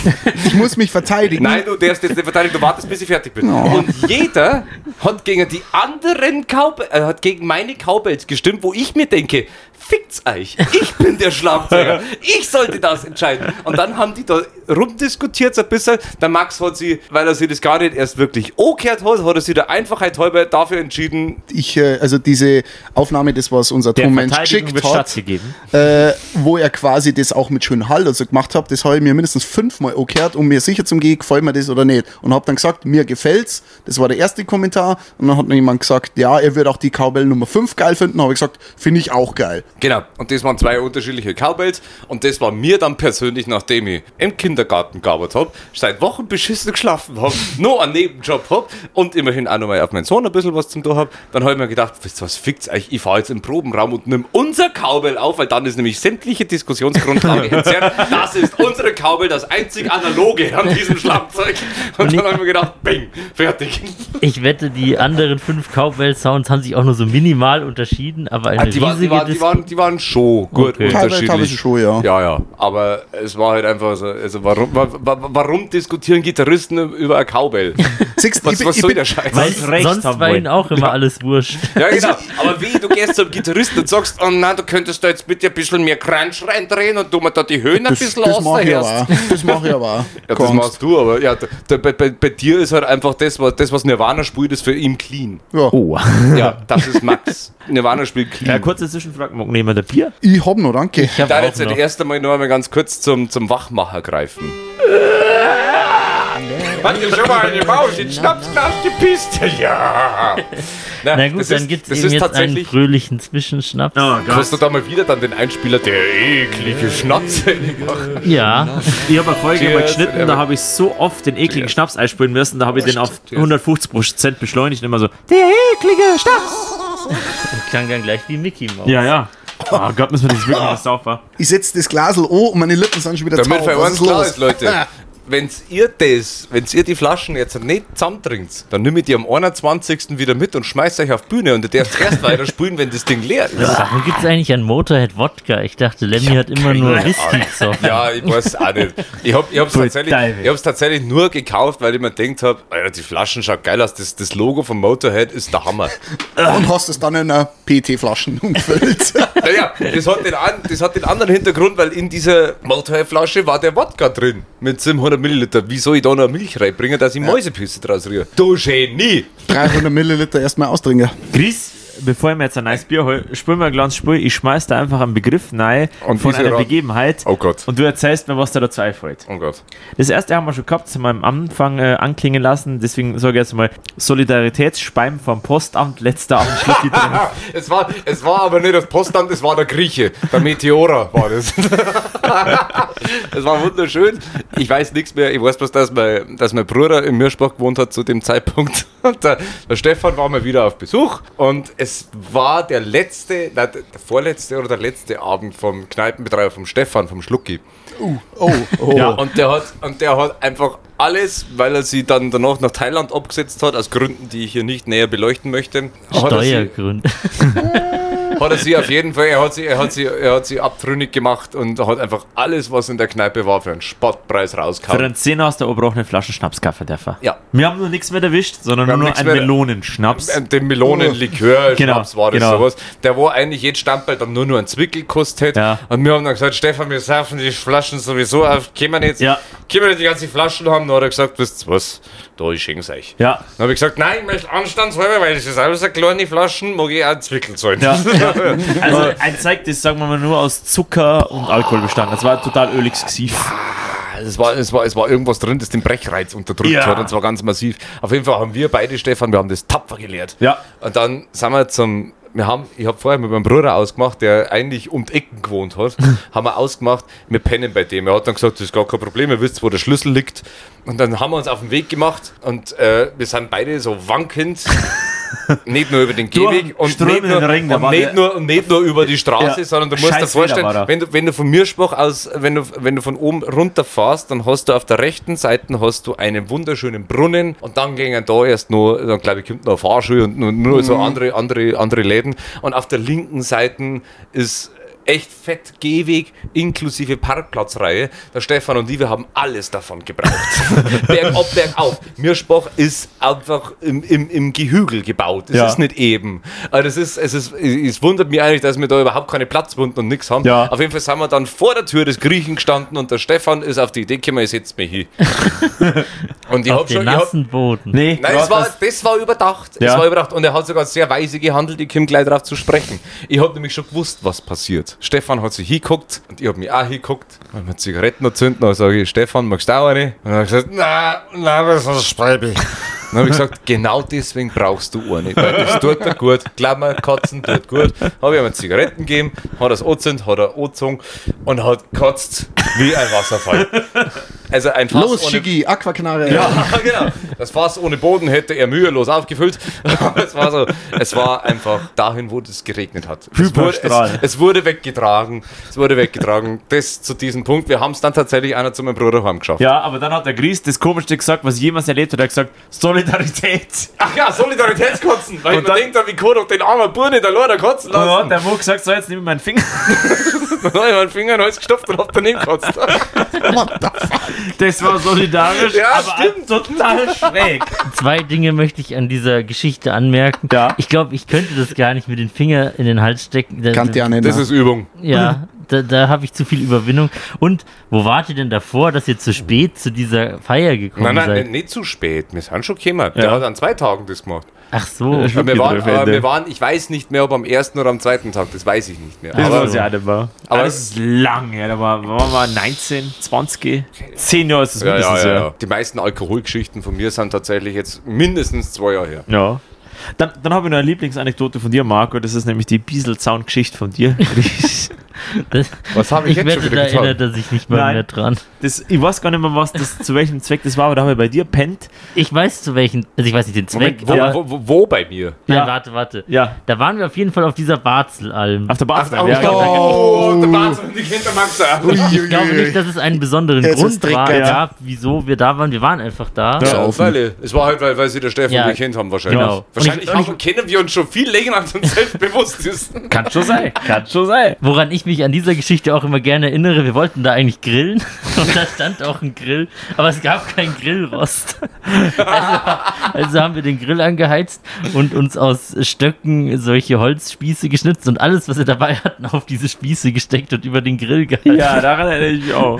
Ich muss mich verteidigen. Nein, du darfst jetzt nicht verteidigen, du wartest, bis ich fertig bin. Und jeder hat gegen die anderen Cowbells, äh, hat gegen meine Cowbells gestimmt, wo ich mir denke, fickt's euch. Ich bin der Schlagzeuger. Ich sollte das entscheiden. Und dann haben die da rumdiskutiert so ein bisschen. Der Max hat sie, weil er sich das gar nicht erst wirklich angehört hat, hat er sich der Einfachheit halber dafür entschieden, Ich, äh, also diese Aufnahme, das was unser Der Tonmensch Verteidigung geschickt wird hat, stattgegeben. äh, wo er quasi das auch mit schönen Hall also gemacht hat, das habe ich mir mindestens fünfmal angehört, um mir sicher zu gehen, gefällt mir das oder nicht. Und habe dann gesagt, mir gefällt's. Das war der erste Kommentar. Und dann hat noch jemand gesagt, ja, er würde auch die Cowbell Nummer 5 geil finden. habe ich gesagt, finde ich auch geil. Genau, und das waren zwei unterschiedliche Cowbells und das war mir dann persönlich, nachdem ich im Kindergarten gearbeitet habe, seit Wochen beschissen geschlafen habe, noch einen Nebenjob habe und immerhin auch noch mal auf meinen Sohn ein bisschen was zum tun habe, dann habe ich mir gedacht, wisst ihr was, fickt's euch, ich fahre jetzt im Probenraum und nimm unser Cowbell auf, weil dann ist nämlich sämtliche Diskussionsgrundlage entzerrt. Das ist unsere Cowbell, das einzig analoge an diesem Schlagzeug. Und dann habe ich mir gedacht, bing, fertig. Ich wette, die anderen fünf Cowbell-Sounds haben sich auch nur so minimal unterschieden, aber eine Ah, die, waren, die, riesige waren, die, waren, die waren schon gut Okay. Unterschiedlich. teilweise schon, ja. Ja, ja. Aber es war halt einfach so, also warum, wa, wa, warum diskutieren Gitarristen über eine Cowbell? Siehst, Was, ich bin- was ich soll der Scheiß? Weil recht sonst haben war wollen. ihnen auch immer alles wurscht. Ja, genau. Aber wie, du gehst zum Gitarristen und sagst, oh nein, du könntest da jetzt bitte ein bisschen mehr Crunch reindrehen und du mir da die Höhen ein bisschen das mache ich außerhörst. aber. Das mache ich aber. Ja, das machst du, aber ja, da, da, bei, bei, bei dir ist halt einfach das, was, das, was Nirvana spielt, ist für ihn clean. Ja. Oh. Ja, das ist Max. Nirvana spielt clean. Ja, kurze Zwischenfrage. Mag nehmen wir Bier? Ich hab noch, danke. Ich Ich habe darf jetzt das noch. erste Mal noch einmal ganz kurz zum, zum Wachmacher greifen. Hat ihr schon mal eine Maus in Schnapsglas gepisst? Ja. Na gut, das dann ist- gibt es jetzt einen fröhlichen Zwischenschnaps. Oh Hast du da mal wieder dann den Einspieler, der eklige Schnapse macht? Ja, Ich habe eine Folge mal geschnitten, da habe ich so oft den ekligen Cheers. Schnaps einspielen müssen, da habe ich den auf Cheers. 150% beschleunigt und immer so, der eklige Schnaps. klang dann gleich wie Mickey Mouse. Ja, ja. Oh Gott, müssen wir das wirklich mal sauber. Ich setze das Glasel an und meine Lippen sind schon wieder Damit taub. für Was uns klar ist, Leute. wenn's ihr das, wenn's ihr die Flaschen jetzt nicht zusammentrinkt, dann nimm ich die am 21. wieder mit und schmeiß euch auf Bühne und ihr dürft erst weiter spielen, wenn das Ding leer ist. Warum gibt es eigentlich an Motorhead Wodka? Ich dachte, Lemmy hat immer nur Whisky gesoffen. Ja, ich weiß auch nicht. Ich habe ich hab's Voll tatsächlich, ich hab's tatsächlich nur gekauft, weil ich mir gedacht habe, die Flaschen schaut geil aus. Das, das Logo vom Motorhead ist der Hammer. Und hast es dann in einer PT-Flaschen umgefüllt. Naja, das hat, den das hat den anderen Hintergrund, weil in dieser Motorhead-Flasche war der Wodka drin mit 700 Milliliter. Wie soll ich da noch Milch reinbringen, dass ich Mäusepüsse draus rühre? Du Genie! 300 Milliliter erstmal austrinken. Chris, bevor ich mir jetzt ein neues Bier hole, spül mir ein kleines Spur, ich schmeiß da einfach einen Begriff rein Und von einer Begebenheit Oh Gott. und du erzählst mir, was da dazu einfällt. Oh Gott. Das erste haben wir schon gehabt, das haben wir am Anfang äh, anklingen lassen, deswegen sage ich jetzt mal Solidaritätsspeim vom Postamt, letzter Abend. Es war, es war aber nicht das Postamt, es war der Grieche. Der Meteora war das. Es war wunderschön. Ich weiß nichts mehr. Ich weiß bloß, dass mein, dass mein Bruder in Mirschbach gewohnt hat zu dem Zeitpunkt. Und der, der Stefan war mal wieder auf Besuch. Und es war der letzte, nein, der vorletzte oder der letzte Abend vom Kneipenbetreiber, vom Stefan, vom Schlucki. Oh, oh. Ja. Und der hat, und der hat einfach alles, weil er sie dann danach nach Thailand abgesetzt hat, aus Gründen, die ich hier nicht näher beleuchten möchte. er Steuergründe. hat er sie auf jeden Fall, er hat sie, er hat sie, er hat sie abtrünnig gemacht und hat einfach alles, was in der Kneipe war, für einen Spottpreis Für rausgehauen. einen Zehner aus der obrochenen Flasche Schnaps kaufen dürfen. Ja. Wir haben nur nichts mehr erwischt, sondern nur noch nichts einen mehr- Melonenschnaps. Äh, Den Melonenlikör, Genau, Schnaps war das genau. sowas. Der war eigentlich jetzt Stammball dann nur noch ein Zwickel gekostet. Ja. Und wir haben dann gesagt, Stefan, wir saufen die Flaschen sowieso auf. Können wir nicht, Ja. können wir nicht die ganze Flaschen haben? Dann hat er gesagt, wisst ihr was, da ich schenk's euch. Ja. Dann habe ich gesagt, nein, ich möchte anstandshalber, weil das ist alles eine kleine Flaschen, mag ich auch Zwickel zahlen. Ja. Also ein Zeug, das sagen wir mal nur aus Zucker und Alkohol bestanden. Das war total öliges Gesicht. Es war, es, war, es war irgendwas drin, das den Brechreiz unterdrückt Ja. hat und zwar ganz massiv. Auf jeden Fall haben wir beide, Stefan, wir haben das tapfer gelehrt. Ja. Und dann sind wir zum, wir haben, ich habe vorher mit meinem Bruder ausgemacht, der eigentlich um die Ecken gewohnt hat, haben wir ausgemacht, wir pennen bei dem. Er hat dann gesagt, das ist gar kein Problem, ihr wisst, wo der Schlüssel liegt. Und dann haben wir uns auf den Weg gemacht und äh, wir sind beide so wankend. nicht nur über den Gehweg und, nicht nur, Ring, und, nicht nur, und nicht nur über die Straße, Ja. sondern du musst dir Scheiß vorstellen, wenn du, wenn du von Mirschbach aus, wenn du, wenn du von oben runter fährst, dann hast du auf der rechten Seite hast du einen wunderschönen Brunnen und dann gingen da erst noch, dann glaube ich, kommt noch eine Fahrschule und nur, nur so andere, andere, andere Läden. Und auf der linken Seite ist echt fett Gehweg inklusive Parkplatzreihe. Der Stefan und ich, wir haben alles davon gebraucht. bergab, bergauf. Mirschbach ist einfach im, im, im Gehügel gebaut. Es Ja. ist nicht eben. Also das ist, es, ist, es wundert mich eigentlich, dass wir da überhaupt keine Platzwunden und nichts haben. Ja. Auf jeden Fall sind wir dann vor der Tür des Griechen gestanden und der Stefan ist auf die Idee gekommen, ich setze mich hin. und ich Auf habe den schon... Ich hab, nassen Boden. Nee, Nein, es war, das- das war überdacht. Ja. Es war überdacht. Und er hat sogar sehr weise gehandelt. Ich komme gleich darauf zu sprechen. Ich habe nämlich schon gewusst, was passiert. Stefan hat sich hingeguckt und ich habe mich auch hingeguckt. Wenn wir Zigaretten noch zünden, dann sage ich, Stefan, magst du auch eine? Und er hat gesagt, nein, nein, das ist Speibe. Dann habe ich gesagt, genau deswegen brauchst du eine, weil das tut dir gut. Glaub mir, Katzen tut gut. Habe ich ihm Zigaretten gegeben, hat er es angezündet, hat er angezogen und hat gekotzt wie ein Wasserfall. Also ein Fass Los, ohne- Schicki, Aquakanare. ja, genau. Das Fass ohne Boden hätte er mühelos aufgefüllt. Es war so, es war einfach dahin, wo es geregnet hat. Es wurde, es, es wurde weggetragen. Es wurde weggetragen. Das zu diesem Punkt. Wir haben es dann tatsächlich einer zu meinem Bruder heimgeschafft. Ja, aber dann hat der Gries das Komischste gesagt, was ich jemals erlebt hat. Er hat gesagt, Solidarität. Ach ja, Solidaritätskotzen. Weil Und ich mir dann- denkt, wie kann doch den armen Bur nicht alleine kotzen dann lassen. hat der Mo gesagt, so jetzt nehme ich meinen Finger. Dann habe ich meinen Finger in gestopft und hab daneben gekotzt. Das war solidarisch, Ja, aber stimmt. total schräg. Zwei Dinge möchte ich an dieser Geschichte anmerken. Ja. Ich glaube, ich könnte das gar nicht mit den Finger in den Hals stecken. Da, Kannte ja nicht. Das ne? ist Übung. Ja, da, da habe ich zu viel Überwindung. Und wo wart ihr denn davor, dass ihr zu spät zu dieser Feier gekommen Nein, nein, seid? nicht, nicht zu spät. Wir sind schon gekommen. Der Ja. hat an zwei Tagen das gemacht. Ach so. Aber wir, waren, Ende. wir waren, ich weiß nicht mehr, ob am ersten oder am zweiten Tag, das weiß ich nicht mehr. Das Aber, weiß ich auch nicht mehr. aber- Aber das ist lang, ja. Da war, waren wir 19, 20, 10 Jahre ist das ja, ja, mindestens, ja, ja. Die meisten Alkoholgeschichten von mir sind tatsächlich jetzt mindestens zwei Jahre her. Ja. Dann, dann habe ich noch eine Lieblingsanekdote von dir, Marco. Das ist nämlich die Bieselzaun-Geschichte von dir. Das, Was habe ich, ich jetzt schon wieder da getan? erinnert er sich nicht mal Nein. mehr dran. Das, ich weiß gar nicht mehr, was das, zu welchem Zweck das war, aber da haben wir bei dir pennt. Ich weiß zu welchen, also ich weiß nicht den Zweck, Moment, wo, wo, wo, wo bei mir? nein, Ja. warte, warte. Ja, Da waren wir auf jeden Fall auf dieser Barzelalm. auf der Basis. Ach, ja, oh, genau. oh, der Wahnsinn, die Kindermaxe. Ich glaube nicht, dass es einen besonderen Jetzt Grund war, ja. gab, wieso wir da waren. Wir waren einfach da. Ja, weil, es war halt, weil, weil sie der Stefan Ja, gekannt haben wahrscheinlich. genau. Wahrscheinlich Und ich- und haben, kennen wir uns schon viel länger, als uns selbst bewusst ist. Kann schon sein. Kann schon sein. Woran ich mich an dieser Geschichte auch immer gerne erinnere, wir wollten da eigentlich grillen und da stand auch ein Grill, aber es gab keinen Grillrost. Also, also haben wir den Grill angeheizt und uns aus Stöcken solche Holzspieße geschnitzt und alles, was wir dabei hatten, auf diese Spieße gesteckt und über den Grill gehalten. Ja, daran erinnere ich mich auch.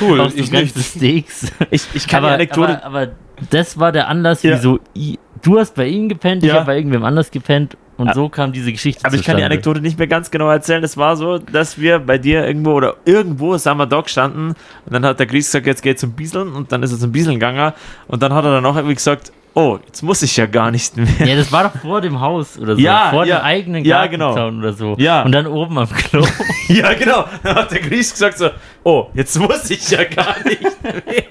Cool, auch so ich ganze nicht. Steaks. Ich, ich kann aber, die Anekdote. aber, aber das war der Anlass, Ja. wieso i- du hast bei ihm gepennt, ich Ja. habe bei irgendwem anders gepennt und Ah. so kam diese Geschichte Aber ich kann die zustande. Anekdote nicht mehr ganz genau erzählen. Es war so, dass wir bei dir irgendwo oder irgendwo sind wir da gestanden und dann hat der Gries gesagt, jetzt geht zum Bieseln und dann ist er zum Bieseln gegangen und dann hat er dann auch irgendwie gesagt, oh, jetzt muss ich ja gar nicht mehr. Ja, das war doch vor dem Haus oder so. Ja, vor ja. dem eigenen Ja, genau. Gartenzaun oder so. Ja. Und dann oben am Klo. Ja, genau. Dann hat der Gries gesagt so, oh, jetzt muss ich ja gar nicht mehr.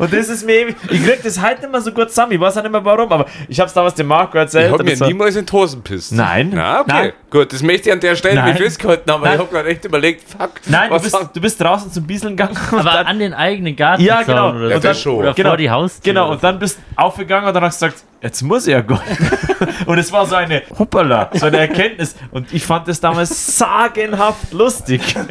Und das ist mir eben, ich krieg das halt nicht mehr so gut zusammen. Ich weiß auch nicht mehr warum, aber ich hab's damals dem Marco Ich erzählt. habe und mir niemals in Hosen pisst. Nein. Na, okay. Nein. Gut, das möchte ich an der Stelle Nein. nicht festgehalten haben, aber Nein. ich habe gerade echt überlegt, fuck. Nein, du was bist, du bist draußen zum Bieseln gegangen. und Aber dann- an den eigenen Gartenzaun Ja, genau. oder Ja, so. das schon. Oder Genau. vor die Haustür. Genau, und dann bist du aufgegangen und dann hast du gesagt, jetzt muss ich ja gehen. und es war so eine Hoppala, so eine Erkenntnis. Und ich fand das damals sagenhaft lustig.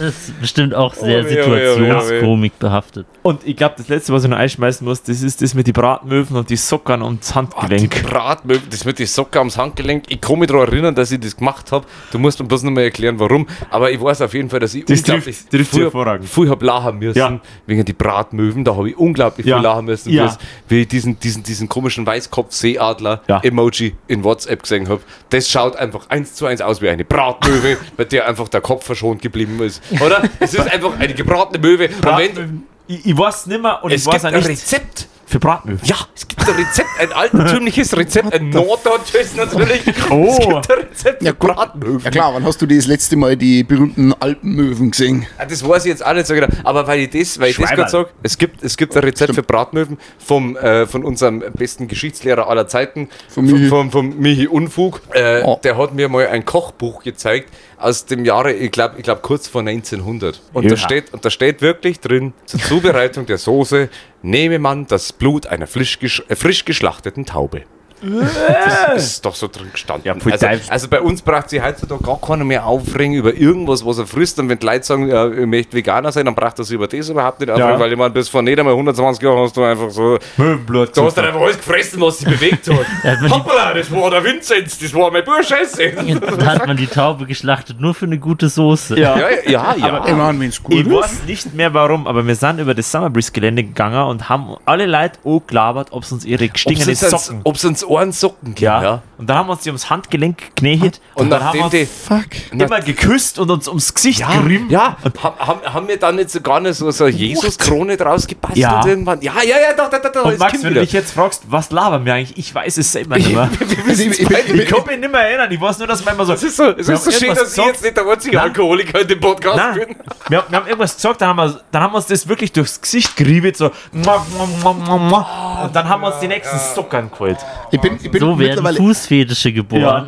Das ist bestimmt auch sehr Oh, Situationskomik behaftet. Und ich glaube, das letzte, was ich noch einschmeißen muss, das ist das mit den Bratmöwen und die Sockern und das Ah, die Handgelenk. Bratmöbel, das mit den Socken am Handgelenk. Ich kann mich daran erinnern, dass ich das gemacht habe. Du musst mir bloß noch mal erklären, warum. Aber ich weiß auf jeden Fall, dass ich Das unglaublich trifft- trifft früher, hervorragend. früher hab lachen müssen Ja. wegen die Bratmöwen. Da habe ich unglaublich Ja. viel lachen müssen, Ja. wie ich diesen, diesen, diesen komischen Weißkopf-Seeadler Ja. Emoji in WhatsApp gesehen habe. Das schaut einfach eins zu eins aus wie eine Bratmöwe, bei der einfach der Kopf verschont geblieben ist. Oder? Es ist einfach eine gebratene Möwe. Bratmöwen. Ich, ich weiß nicht mehr und es ich weiß gibt ein Rezept. für Bratmöwen. Ja, es gibt ein Rezept, ein altertümliches Rezept, ein norddeutsches natürlich. Oh. Es gibt ein Rezept Ja, für. Bratmöwen. Ja klar, wann hast du das letzte Mal die berühmten Alpenmöwen gesehen? Ah, Das weiß ich jetzt auch nicht so genau. Aber weil ich das, weil ich das gerade sage, es gibt, es gibt ein Rezept für Bratmöwen vom, äh, von unserem besten Geschichtslehrer aller Zeiten, Von Michi. vom, vom Michi Unfug. Äh, Oh. Der hat mir mal ein Kochbuch gezeigt aus dem Jahre, ich glaube, ich glaub, kurz vor 1900. Und, da steht, und da steht wirklich drin, zur Zubereitung der Soße nehme man das Blut einer frisch, gesch äh, frisch geschlachteten Taube. Das ist doch so drin gestanden. Ja, also, also bei uns braucht sich heutzutage gar keiner mehr aufregen über irgendwas, was er frisst. Und wenn die Leute sagen, ja, ich möchte Veganer sein, dann braucht er sich über das überhaupt nicht aufregen, weil ich meine, bis vor nicht einmal 120 Jahren hast du einfach so, Möwenblut. du hast dann einfach alles gefressen, was sich bewegt hat. Hoppala, das war der Vinzenz, das war mein Burscheiße. Da hat man die Taube geschlachtet, nur für eine gute Soße. Ja. Ja, ja, ja. ja. Immerhin, wenn es gut Ich ist. weiß nicht mehr warum, aber wir sind über das Summerbreeze-Gelände gegangen und haben alle Leute angelabert, ob sie uns ihre Ob gestinkenen es uns, Socken. ob's uns Ohren Socken gibt. Ja. Ja. Und dann haben wir uns die ums Handgelenk genäht Und, dann haben wir die. Fuck. immer geküsst und uns ums Gesicht Ja, gerieben. ja. Ha- haben, haben wir dann nicht sogar noch so, so eine Jesus-Krone draus gebastelt Ja. irgendwann? Ja, ja, ja, doch, doch, doch, doch. Und Max, wenn du dich jetzt fragst, was labern wir eigentlich? Ich weiß es selber nicht mehr. Ich, ich, bin- ich, Ich kann mich nicht mehr erinnern. Ich weiß nur, dass wir immer so. Es ist so, es ist so schön, dass ich jetzt nicht der einzige Nein. Alkoholiker in dem Podcast Nein, bin. wir, haben- wir haben irgendwas gesagt, dann haben, wir, dann haben wir uns das wirklich durchs Gesicht gerieben, so. mua. Und dann haben wir uns die nächsten Sockern geholt. ich bin, ich bin So werden mittlerweile, Fußfetische geboren.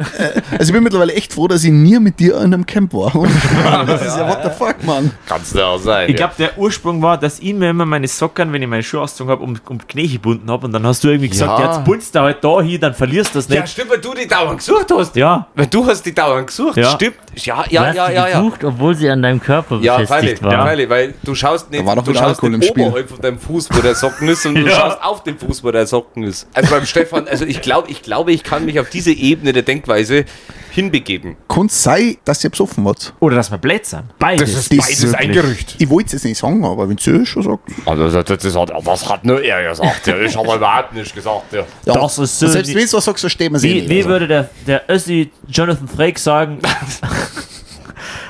also ich bin mittlerweile echt froh, dass ich nie mit dir in einem Camp war. Das ist ja what the fuck, Mann. Kannst du auch sein. Ich glaube, der Ursprung war, dass ich mir immer meine Socken, wenn ich meine Schuhe ausgezogen habe, um, um die Knie gebunden habe. Und dann hast du irgendwie gesagt, Ja. ja. jetzt pulst du halt da hin, dann verlierst du das ja, nicht. stimmt, weil du die dauernd gesucht hast. Ja. Weil du hast die dauernd gesucht, Ja. stimmt. Ja, Du ja, hast ja, sie ja, ja. gesucht, obwohl sie an deinem Körper Ja, befestigt freilich, war. freilich, weil du schaust nicht, du schaust nicht im Spiel. oberhalb von deinem Fuß, wo der Socken ist, und du Ja. schaust auf den Fuß, wo der Socken ist. Also beim Stefan, also ich glaube, ich glaube, ich kann mich auf diese Ebene der Denkweise hinbegeben. Kann es sein, dass ihr besoffen wart? Oder dass wir blöd sind. Beides. Das ist beides ein Gerücht. Ich wollte es jetzt nicht sagen, aber wenn sie schon sagt. Also das, das, hat, das hat nur er gesagt, ja. ich habe überhaupt nicht gesagt. Ja. Ja, Das ist so Selbst wie- wenn du was sagst, so stehen wir sie Wie, nicht. wie also. würde der, der Össi Jonathan Frakes sagen?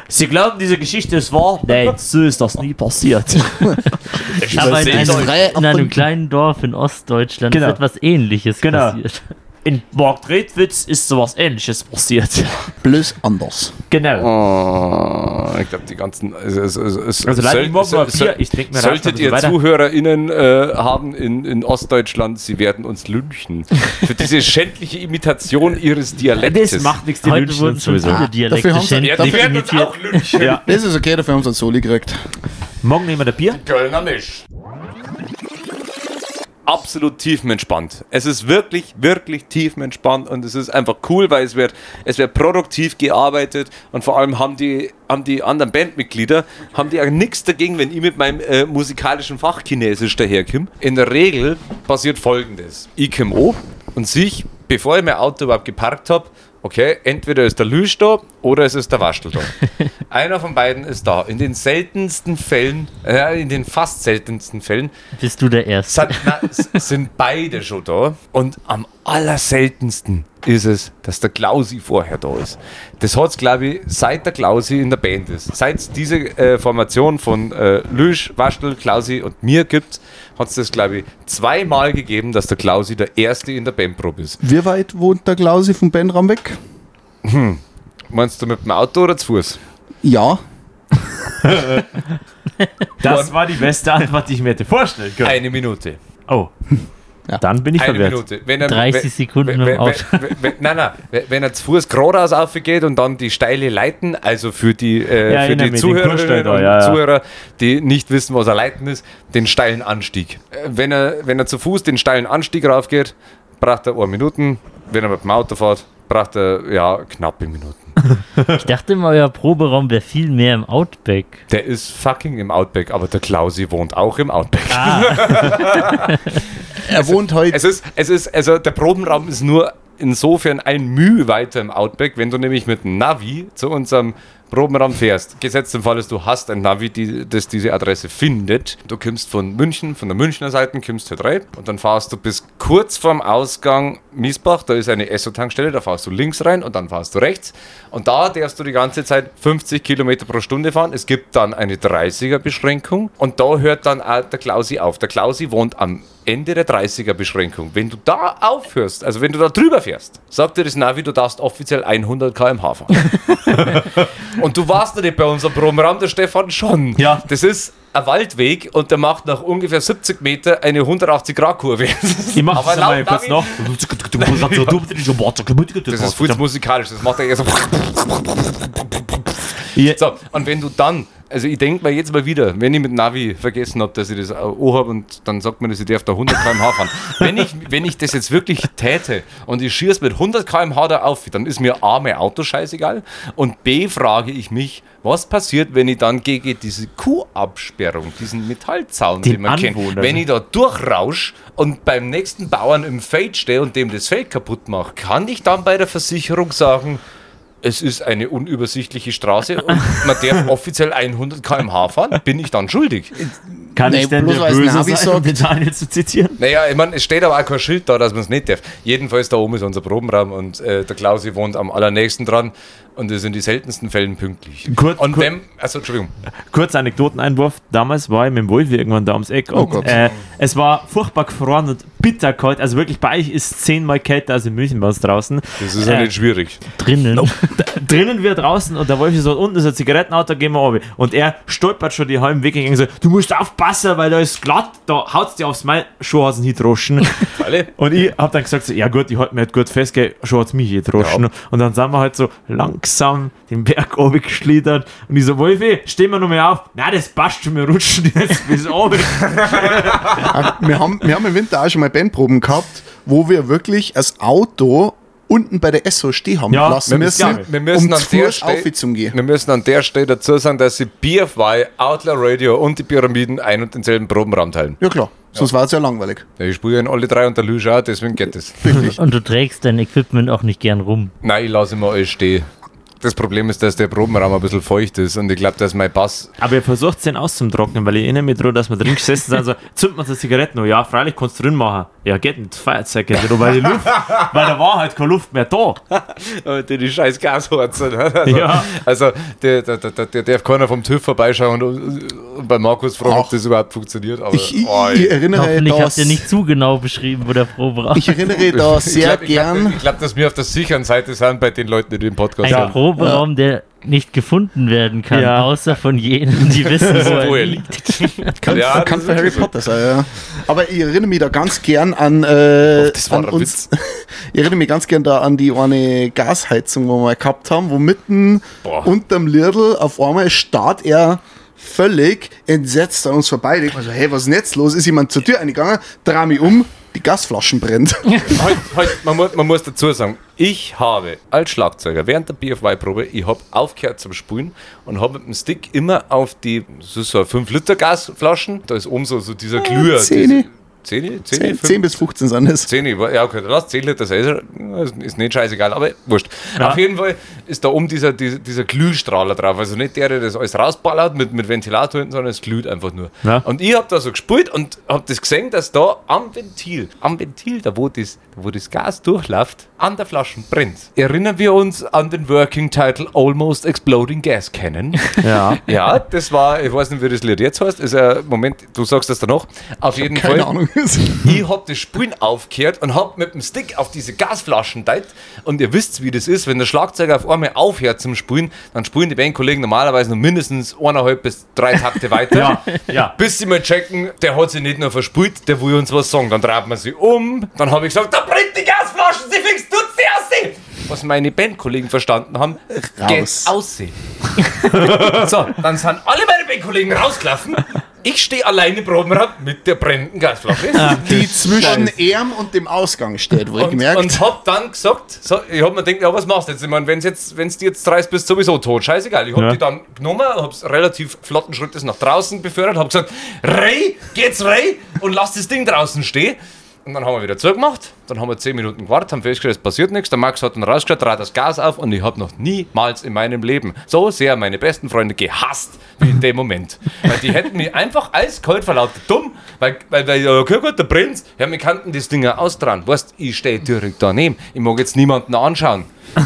Sie glauben, diese Geschichte ist wahr? Nein, so ist das nie passiert. Aber in einem, in einem kleinen Dorf in Ostdeutschland Genau. ist etwas ähnliches Genau. passiert. In Markt Redwitz ist sowas ähnliches passiert. Bloß anders. genau. Oh, ich glaube, die ganzen. Also, also, also, Also soll- mal soll- Bier, ich trinke mir Solltet ihr weiter. ZuhörerInnen äh, haben in, in Ostdeutschland, sie werden uns lynchen. Für diese schändliche Imitation ihres Dialektes. Das macht nichts, die Heute Lynchen wurden uns sowieso. viele Dialekte Dafür haben sie- ja, die werden uns auch lynchen. Ja. Das ist okay, dafür haben sie einen Soli gekriegt. Morgen nehmen wir ein Bier. Kölner Misch. Absolut tiefenentspannt. Es ist wirklich, wirklich tiefenentspannt und es ist einfach cool, weil es wird, es wird produktiv gearbeitet und vor allem haben die, haben die anderen Bandmitglieder, haben die auch nichts dagegen, wenn ich mit meinem äh, musikalischen Fach Chinesisch daherkomme. In der Regel passiert folgendes. Ich komme und sich, bevor ich mein Auto überhaupt geparkt habe, okay, entweder ist der Lüsch da oder es ist der Waschel da. Einer von beiden ist da. In den seltensten Fällen, äh, in den fast seltensten Fällen, Bist du der Erste? sind, na, sind beide schon da. Und am allerseltensten ist es, dass der Klausi vorher da ist. Das hat es, glaube ich, seit der Klausi in der Band ist. Seit es diese äh, Formation von äh, Lüsch, Waschel, Klausi und mir gibt, hat es das, glaube ich, zweimal gegeben, dass der Klausi der Erste in der Bandprobe ist. Wie weit wohnt der Klausi vom Bandraum weg? Meinst du mit dem Auto oder zu Fuß? Ja. Das war die beste Antwort, die ich mir hätte vorstellen können. Eine Minute. Oh. Ja. Dann bin ich Eine verwirrt. Minute. Wenn er, 30 wenn- Sekunden wenn, im Auto. Wenn, nein, nein. Wenn- er zu Fuß geradeaus aufgeht und dann die steile Leiten, also für die, Ja, äh, für erinnere die Zuhörerinnen und ja, ja. Zuhörer, die nicht wissen, was er Leiten ist, den steilen Anstieg. Äh, Wenn er, wenn er zu Fuß den steilen Anstieg raufgeht, braucht er eine Minuten. Wenn er mit dem Auto fährt, braucht er ja knappe Minuten. Ich dachte immer, euer Proberaum wäre viel mehr im Outback. Der ist fucking im Outback, aber der Klausi wohnt auch im Outback. Er wohnt heute. Es ist, es ist, also der Probenraum ist nur insofern ein Mühe weiter im Outback, wenn du nämlich mit Navi zu unserem Probenraum fährst. Gesetzt im Fall ist, du hast ein Navi, die, das diese Adresse findet. Du kommst von München, von der Münchner Seite, kommst hier rein und dann fahrst du bis kurz vorm Ausgang Miesbach, da ist eine Esso-Tankstelle, da fahrst du links rein und dann fahrst du rechts. Und da darfst du die ganze Zeit 50 Kilometer pro Stunde fahren. Es gibt dann eine 30er-Beschränkung und da hört dann auch der Klausi auf. Der Klausi wohnt am Ende der 30er-Beschränkung. Wenn du da aufhörst, also wenn du da drüber fährst, sagt dir das Navi, du darfst offiziell 100 km/h fahren. und du warst noch nicht bei unserem Probenraum, der Stefan schon. Ja. Das ist ein Waldweg und der macht nach ungefähr 70 Meter eine 180-Grad-Kurve. Ich mach das einmal kurz noch. Das ist viel musikalisch, das macht er eher so. Ja. So, und wenn du dann, also ich denke mir jetzt mal wieder, wenn ich mit Navi vergessen habe, dass ich das auch habe und dann sagt man, dass ich darf da 100 km/h fahren. wenn, ich, wenn ich das jetzt wirklich täte und ich schieße mit 100 km/h da auf, dann ist mir A, mein Auto scheißegal und B, frage ich mich, was passiert, wenn ich dann gegen diese Kuhabsperrung, diesen Metallzaun, Den den man kennt, Anwohnern. wenn ich da durchrausch und beim nächsten Bauern im Feld stehe und dem das Feld kaputt mache, kann ich dann bei der Versicherung sagen, es ist eine unübersichtliche Straße und man darf offiziell 100 km/h fahren, bin ich dann schuldig? Kann Nee, ich denn bloß der Böse Navi sein, sagt. Daniel zu zitieren? Naja, ich meine, es steht aber auch kein Schild da, dass man es nicht darf. Jedenfalls da oben ist unser Probenraum und äh, der Klausi wohnt am allernächsten dran und ist in die seltensten Fällen pünktlich. Kurz- und kur- wenn, also Entschuldigung, Kurz Anekdoteneinwurf. Damals war ich mit dem Wolfi irgendwann da ums Eck. Oh und, Gott. Äh, es war furchtbar gefroren und bitterkalt. Also wirklich bei euch ist es zehnmal kälter als in München bei uns draußen. das ist ja Äh, nicht schwierig. Drinnen. Da, drinnen wir draußen und der Wolfi so, unten ist ein Zigarettenauto, gehen wir runter. Und er stolpert schon die halben Weg gegangen so, du musst aufpassen, weil da ist glatt, da haut's dir aufs Mai, schon hat's ihn hindroschen. Alle? Und ich hab dann gesagt, so, ja gut, ich halte mir halt gut fest, gell, schon hat's mich hindroschen. Ja. Und dann sind wir halt so langsam den Berg runtergeschlittert. Und ich so, Wolfi, stehen wir noch mal auf. Nein, das passt schon, wir rutschen jetzt bis oben. wir, haben, wir haben im Winter auch schon mal Bandproben gehabt, wo wir wirklich das Auto unten bei der Esso stehen haben Ja, lassen wir müssen, müssen- wir müssen um an zu der Stelle- zum gehen. Wir müssen an der Stelle dazu sagen, dass sie BFY, Outlaw Radio und die Pyramiden ein und denselben Probenraum teilen. Ja klar, sonst war es ja langweilig. Ja, ich spiele in alle drei und der Lüge auch, deswegen geht es. Und du trägst dein Equipment auch nicht gern rum. Nein, ich lasse immer alles stehen. Das Problem ist, dass der Probenraum ein bisschen feucht ist und ich glaube, dass mein Bass. Aber ihr versucht den auszutrocknen, weil ich erinnere mich daran, dass wir drin gesessen sind, so, zündet man eine Zigarette noch. Ja, freilich kannst du drin machen. Ja, geht nicht, das Feuerzeug geht nicht, weil, die Luft, weil da war halt keine Luft mehr da. Äh, Die, die scheiß Gashorze. Ne? Also, Ja. also der, der, der, der darf keiner vom TÜV vorbeischauen und, und bei Markus fragen, ob das überhaupt funktioniert. Aber, Ich, ich, oh, ich erinnere Hoffentlich da, habt ihr nicht zu genau beschrieben, wo der Proberaum ich erinnere da ich sehr glaube, glaub, gern. ich glaub, dass wir auf der sicheren Seite sind bei den Leuten, die den Podcast Ein haben. Proberaum, der nicht gefunden werden kann, Ja. außer von jenen, die wissen, wo Wo er liegt. Kann, Ja, das kann für Harry. Potter sein, ja. Aber ich erinnere mich da ganz gern an, äh, das war an uns. Ich erinnere mich ganz gern da an die eine Gasheizung, wo wir mal gehabt haben, wo mitten Boah. unterm Lirdl auf einmal starrt er völlig entsetzt an uns vorbei. Ich denk mir so, hey, was ist denn jetzt los? Ist jemand zur Tür eingegangen, dreh mich um, die Gasflaschen brennt. Halt, halt, man, muss, man muss dazu sagen, ich habe als Schlagzeuger während der BFY-Probe, ich habe aufgehört zum Spulen und habe mit dem Stick immer auf die, das ist so 5-Liter-Gasflaschen, da ist oben so, so dieser Glüher. Zehni. 10, 10, 10 bis 15 sind es. 10, ja, okay, lass 10 Liter sein, ist- nicht scheißegal, aber wurscht. Auf jeden Fall ist da oben dieser, dieser, dieser Glühstrahler drauf. Also nicht der, der das alles rausballert mit, mit Ventilator hinten, sondern es glüht einfach nur. Ja. Und ich habe da so gespült und habe das gesehen, dass da am Ventil, am Ventil, da wo das, wo das Gas durchläuft, an der Flasche brennt. Erinnern wir uns an den Working Title Almost Exploding Gas kennen? Ja. ja, das war, ich weiß nicht, wie das Lied jetzt heißt. Ist ein Moment, du sagst das dann noch. Auf jeden Fall. Keine Ich hab das Spulen aufgehört und hab mit dem Stick auf diese Gasflaschen deit. Und ihr wisst, wie das ist, wenn der Schlagzeuger auf einmal aufhört zum Spulen, dann spulen die Bandkollegen normalerweise noch mindestens eineinhalb bis drei Takte weiter. Ja, ja. Bis sie mal checken, der hat sich nicht nur verspult, der will uns was sagen. Dann dreht man sie um. Dann habe ich gesagt, da brennt die Gasflaschen, sie fix. Was meine Bandkollegen verstanden haben, Raus. aussehen. so, dann sind alle meine Bandkollegen rausgelaufen. Ich stehe alleine im Probenraum mit der brennenden Gasflasche. Die zwischen ihm und dem Ausgang steht, wo ich Und, gemerkt und hab dann gesagt, so, ich hab mir gedacht, ja, was machst du jetzt? Ich meine, wenn jetzt, wenn's die jetzt reißt, bist du sowieso tot. Scheißegal. Ich hab Ja. die dann genommen, hab's relativ flotten Schrittes nach draußen befördert, hab gesagt, Ray, geht's Ray und lass das Ding draußen stehen. Und dann haben wir wieder zugemacht, dann haben wir 10 Minuten gewartet, haben festgestellt, es passiert nichts. Der Max hat dann rausgeschaut, trat das Gas auf und ich habe noch niemals in meinem Leben so sehr meine besten Freunde gehasst wie in dem Moment. Weil die hätten mich einfach eiskalt verlautet dumm, weil, weil, weil okay, gut, der Prinz, ja, wir kannten das Ding ja ausdran. Weißt, ich stehe direkt daneben, ich mag jetzt niemanden anschauen.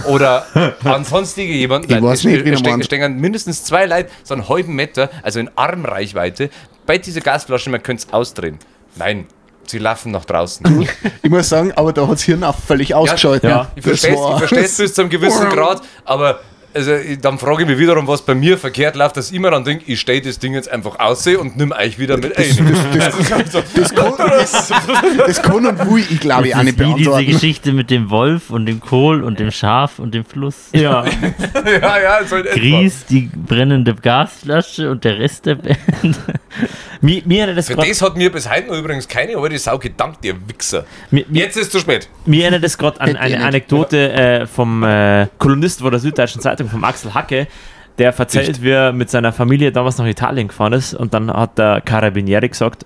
Oder ansonstige jemanden. Ich weiß nicht, wie es stehen mindestens zwei Leute, so einen halben Meter, also in Armreichweite, bei dieser Gasflasche, man könnte es ausdrehen. Nein, sie laufen nach draußen. Ich muss sagen, aber da hat das Hirn auch völlig ausgeschaltet. ja. Ich Das verstehe es bis zu einem gewissen Grad, aber also, dann frage ich mich wiederum, was bei mir verkehrt läuft, dass ich mir dann denke, ich stehe das Ding jetzt einfach aussehe und nimm euch wieder mit ein. Also, Das kann, das, das kann und will ich glaube ich auch Das nicht ist wie diese beantworten. Geschichte mit dem Wolf und dem Kohl und dem Schaf und dem Fluss. Ja. ja, ja, so. Gries, die brennende Gasflasche und der Rest der Band. mir, mir erinnert das Für das hat mir bis heute noch übrigens keine alte Sau gedankt, ihr Wichser. mir, mir, Jetzt ist es zu spät. Mir erinnert das gerade an eine. Anekdote äh, vom äh, Kolumnist von der Süddeutschen Zeitung, vom Axel Hacke, der erzählt, wie er mit seiner Familie damals nach Italien gefahren ist und dann hat der Carabinieri gesagt,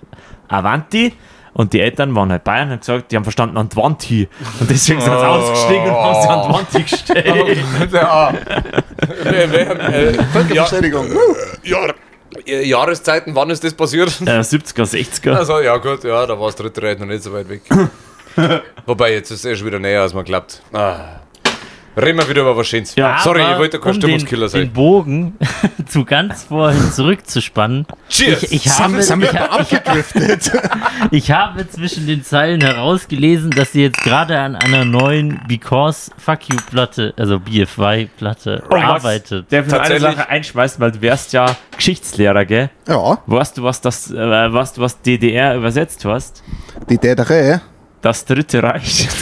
Avanti. Und die Eltern waren halt Bayern und haben gesagt, die haben verstanden Antwanti. Und deswegen sind sie ausgestiegen und haben sie Antwanti gestellt. ja. Wer- wer- äh, ja, Verständigung. Jahr, äh, Jahreszeiten, wann ist das passiert? Äh, 70er, 60er. Also, ja, gut, ja, da war das dritte Reit noch nicht so weit weg. Wobei, jetzt ist es schon wieder näher, als man glaubt. Ah. Reden wir wieder über was Schönes. Ja, Sorry, ich wollte kein um Stimmungskiller den, den sein. Bogen zu ganz vorhin zurückzuspannen. Cheers! Ich, ich, habe, wir ich, da abgedriftet? ich habe zwischen den Zeilen herausgelesen, dass sie jetzt gerade an einer neuen Because Fuck You Platte, also BFY-Platte, Oh, was? arbeitet. Der will eine Sache einschmeißen, weil du wärst ja Geschichtslehrer, gell? Ja, Weißt du, was das, äh, weißt du, was DDR übersetzt hast? die Täterei. Das Dritte Reich.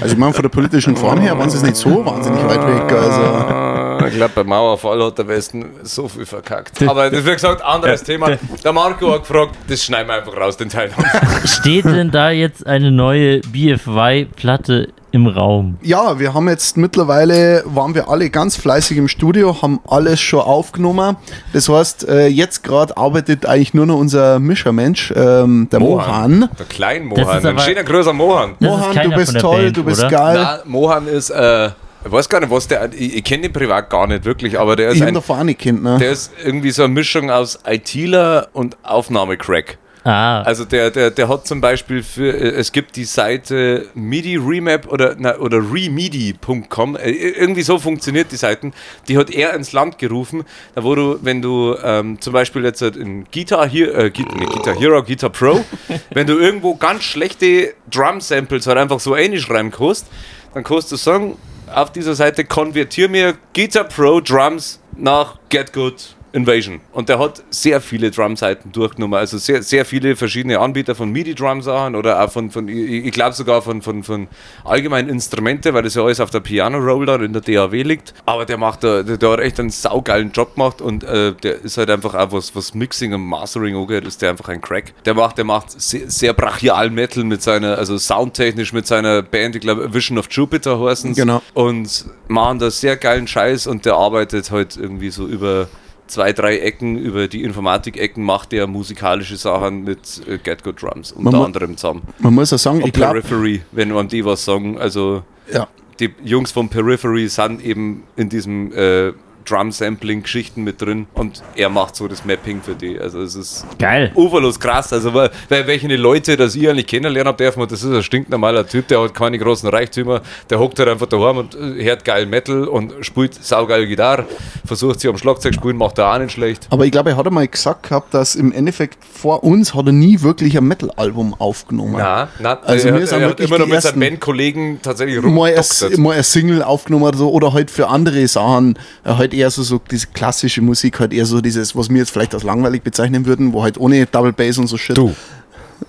Also ich meine, von der politischen Form her waren sie es nicht so wahnsinnig weit weg. Also ich glaube, beim Mauerfall hat der Westen so viel verkackt. Aber das, wie gesagt, anderes Thema. Der Marco hat gefragt, das schneiden wir einfach raus, den Teil. Steht denn da jetzt eine neue BFY-Platte im Raum? ja, wir haben jetzt mittlerweile, waren wir alle ganz fleißig im Studio, haben alles schon aufgenommen. Das heißt, äh, jetzt gerade arbeitet eigentlich nur noch unser Mischermensch, ähm, der Mohan. Der kleine Mohan. Ein schöner großer Mohan. Mohan, du bist toll, Band, du bist oder? geil. Na, Mohan ist, äh, ich weiß gar nicht, was der, ich, ich kenne den privat gar nicht wirklich, aber der ist, Ich ein, davor auch nicht kennt, ne? der ist irgendwie so eine Mischung aus ITler und Aufnahmecrack. Ah, Also der, der, der hat zum Beispiel für, äh, es gibt die Seite MIDI Remap oder, na, oder remidi.com, äh, irgendwie so funktioniert die Seiten, die hat er ins Land gerufen, da wo du, wenn du ähm, zum Beispiel jetzt halt in Guitar, Hero, äh, Guitar, nee, Guitar Hero, Guitar Pro, wenn du irgendwo ganz schlechte Drum-Samples halt einfach so einschreiben kannst, dann kannst du sagen, auf dieser Seite konvertier mir Guitar Pro Drums nach Get Good Invasion. Und der hat sehr viele Drum-Seiten durchgenommen. Also sehr, sehr viele verschiedene Anbieter von MIDI-Drum-Sachen oder auch von, von ich, ich glaube sogar von, von, von allgemeinen Instrumente, weil das ja alles auf der Piano-Roll da in der DAW liegt. Aber der macht da, der, der hat echt einen saugeilen Job gemacht und äh, der ist halt einfach auch was, was Mixing und Mastering angeht, ist der einfach ein Crack. Der macht, der macht sehr, sehr brachial Metal mit seiner, also soundtechnisch mit seiner Band, ich glaube Vision of Jupiter heißen Genau. und machen da sehr geilen Scheiß und der arbeitet halt irgendwie so über zwei, drei Ecken, über die Informatik-Ecken macht er musikalische Sachen mit äh, Get Good Drums, unter Man anderem zusammen. Man muss auch sagen, Und ich glaube, Periphery, wenn man die was sagen, also ja, die Jungs von Periphery sind eben in diesem äh, Drum-Sampling-Geschichten mit drin und er macht so das Mapping für die. Also es ist geil. uferlos krass. Also weil, weil welche Leute, das ich eigentlich kennenlernen habe dürfen, und das ist ein stinknormaler Typ, der hat keine großen Reichtümer, der hockt halt einfach daheim und äh, hört geil Metal und spielt saugeil Gitarre, versucht sie am Schlagzeug spielen, macht er auch nicht schlecht. aber ich glaube, er hat einmal gesagt gehabt, dass im Endeffekt vor uns hat er nie wirklich ein Metal-Album aufgenommen. Na, na, Also er, wir sind er hat wirklich immer noch mit seinen. Bandkollegen tatsächlich mal rumdoktert. mal ein Single aufgenommen oder so, oder halt für andere Sachen, halt eher so, so diese klassische Musik, halt eher so dieses, was wir jetzt vielleicht als langweilig bezeichnen würden, wo halt ohne Double Bass und so Shit. Du.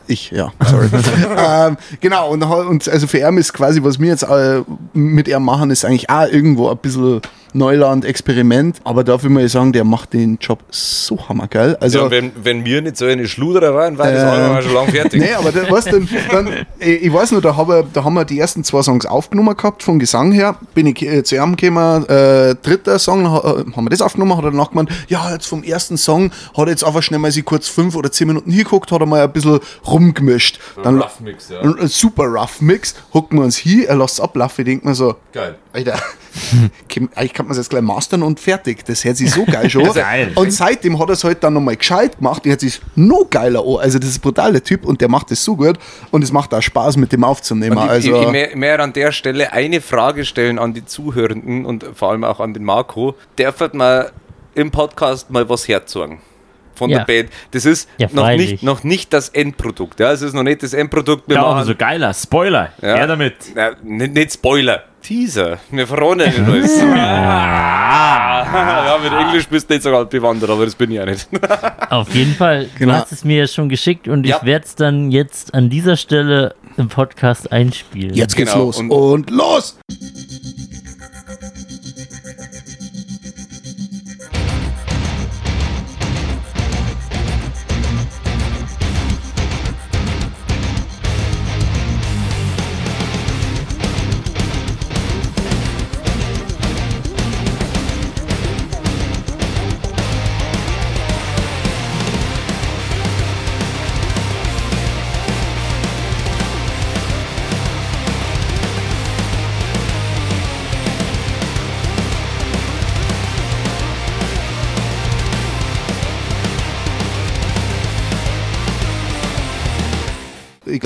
Ich, ja, sorry. ähm, genau, und, und also für ihn ist quasi, was wir jetzt äh, mit ihm machen, ist eigentlich auch irgendwo ein bisschen Neuland, Experiment, aber dafür muss ich sagen, der macht den Job so hammergeil. Also, ja, wenn, wenn wir nicht so eine Schluderer waren, war das Album auch schon lang fertig. Nee, aber da, weißt, dann, dann, ich weiß nur, da, hab, da haben wir die ersten zwei Songs aufgenommen gehabt, vom Gesang her. Bin ich äh, zu ihm gekommen, äh, dritter Song, äh, haben wir das aufgenommen, hat er danach gemeint, ja, jetzt vom ersten Song hat er jetzt einfach schnell mal sich kurz fünf oder zehn Minuten hingeguckt, hat er mal ein bisschen rumgemischt. Dann, Rough Mix, ja. ein, ein super rough Mix, hocken wir uns hier, er lässt es ablaufen, ich denke mir so, Geil. Alter, eigentlich kann man es jetzt gleich mastern und fertig. Das hört sich so geil schon. Geil. Und seitdem hat er es halt dann nochmal gescheit gemacht. Die hat sich noch geiler an. Also das ist ein brutaler Typ und der macht das so gut und es macht auch Spaß mit dem aufzunehmen. Und ich, also ich, ich mehr, mehr an der Stelle eine Frage stellen an die Zuhörenden und vor allem auch an den Marco. Darf mal im Podcast mal was herzogen? Von Ja. der Band. Das ist Ja, noch, nicht, noch nicht das Endprodukt. Ja, es ist noch nicht das Endprodukt. Wir Ja, machen, so geiler. Spoiler. Ja. Ja. damit. Na, nicht, nicht Spoiler. Teaser. Wir nicht alles. ja, mit Englisch bist du nicht so alt bewandert, aber das bin ich ja nicht. Auf jeden Fall, Genau. du hast es mir ja schon geschickt und Ja. ich werde es dann jetzt an dieser Stelle im Podcast einspielen. jetzt geht's Genau, los. und- Und, los!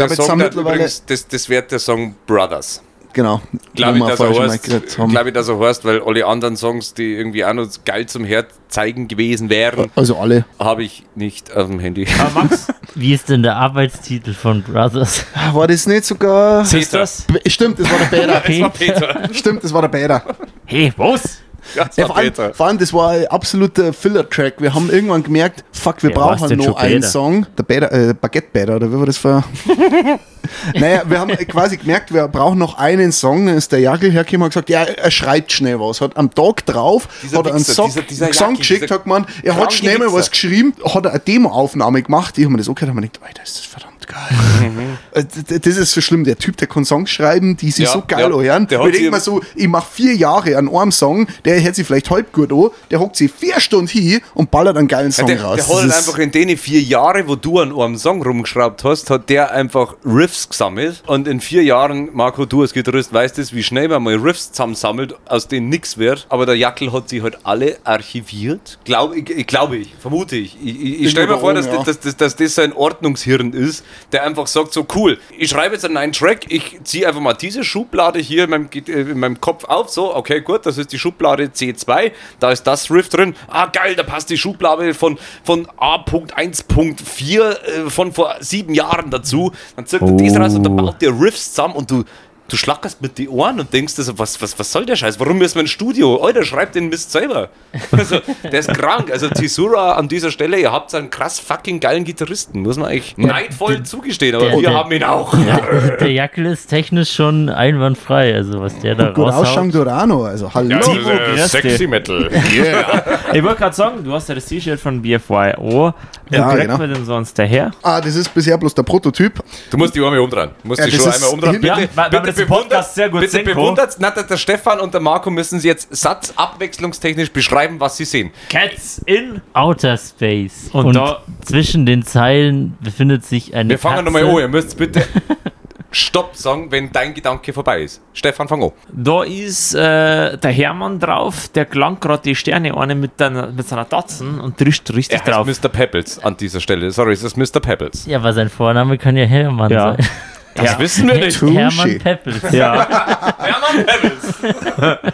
Der Song mittlerweile. übrigens, das, das wird der Song Brothers. genau. Glaube ich, dass er heißt, glaube ich, dass er heißt, weil alle anderen Songs, die irgendwie auch noch geil zum Herzeigen gewesen wären, Also alle. habe ich nicht auf dem Handy. Aber Max, Wie ist denn der Arbeitstitel von Brothers? War das nicht sogar. siehst du das? Stimmt, das war der Bäder. Stimmt, das war der Bäder. Hey, was? Ja, das Ja, war vor, allem, Peter. vor allem, das war ein absoluter Filler-Track. Wir haben irgendwann gemerkt, fuck, wir war's brauchen noch einen Bäder? Song. Der Bäder, äh, Baguette-Bäder, oder wie war das für. naja, wir haben quasi gemerkt, wir brauchen noch einen Song. Dann ist der Jagel hergekommen und hat gesagt, ja, er schreibt schnell was. Hat am Tag drauf, Dieser hat er einen Song, dieser- dieser Song geschickt, hat man, er hat schnell mal was geschrieben, hat er eine Demo-Aufnahme gemacht. Ich habe mir das okay, da habe ich mir gedacht, Alter, ist das verdammt geil. Äh, Das ist so schlimm. Der Typ, der kann Songs schreiben, die sich Ja, so geil ja. anhören. Der Ich denke mir so, ich mache vier Jahre an einem Song, der hört sich vielleicht halb gut an, der hockt sich vier Stunden hin und ballert einen geilen Song Der, raus. der Das hat ist- einfach in den vier Jahren, wo du an einem Song rumgeschraubt hast, hat der einfach Riffs gesammelt. Und in vier Jahren, Marco, du als Gitarrist weißt es, wie schnell man mal Riffs zusammensammelt, aus denen nichts wird. Aber der Jackel hat sie halt alle archiviert. Glaub, ich, glaube ich, vermute ich. Ich, ich, ich stelle mir vor, dass, ja. dass, dass, dass das sein Ordnungshirn ist, der einfach sagt so, cool, ich schreibe jetzt einen neuen Track, ich ziehe einfach mal diese Schublade hier in meinem, äh, in meinem Kopf auf, so, okay, gut, das ist die Schublade C2, da ist das Riff drin, ah geil, da passt die Schublade von, von A.1.4 äh, von vor sieben Jahren dazu, dann zirkt er das raus und dann baut der Riffs zusammen und du Du schlackerst mit die Ohren und denkst dir so, was, was, was soll der Scheiß? Warum müssen wir ins Studio? Alter, schreibt den Mist selber. Also, der ist krank. Also, Tisura an dieser Stelle, ihr habt einen krass fucking geilen Gitarristen, muss man eigentlich neidvoll zugestehen, aber der- wir der- haben ihn auch. Der Jackel ist technisch schon einwandfrei, also was der da Gut ausschauen raushaut. Durano, also hallo. das ist, äh, Sexy Metal. Ich wollte gerade sagen, du hast ja das T-Shirt von BFY. Oh, wo Ja, kriegt genau. man denn sonst daher? Ah, das ist bisher bloß der Prototyp. Du musst die Arme umdrehen. Du musst Ja, die schon einmal umdrehen. Bitte, Ja, weil- weil das im bewundert- sehr gut bitte sehen bewundert, na, der, der Stefan und der Marco müssen sie jetzt satzabwechslungstechnisch beschreiben, was sie sehen. Cats in. Outer Space. Und Und, da- zwischen den Zeilen befindet sich eine Wir fangen nochmal an. Ihr müsst bitte Stopp sagen, wenn dein Gedanke vorbei ist. Stefan, fang an. Da ist äh, der Hermann drauf, der klang gerade die Sterne eine mit, deiner, mit seiner Tatzen und drischt richtig Er drauf. heißt Mr. Pebbles an dieser Stelle. Sorry, es ist Mr. Pebbles. Ja, aber sein Vorname kann ja Hermann Ja. sein. Das wissen wir nicht. Hermann Peppels. Ja. Hermann Pebbles.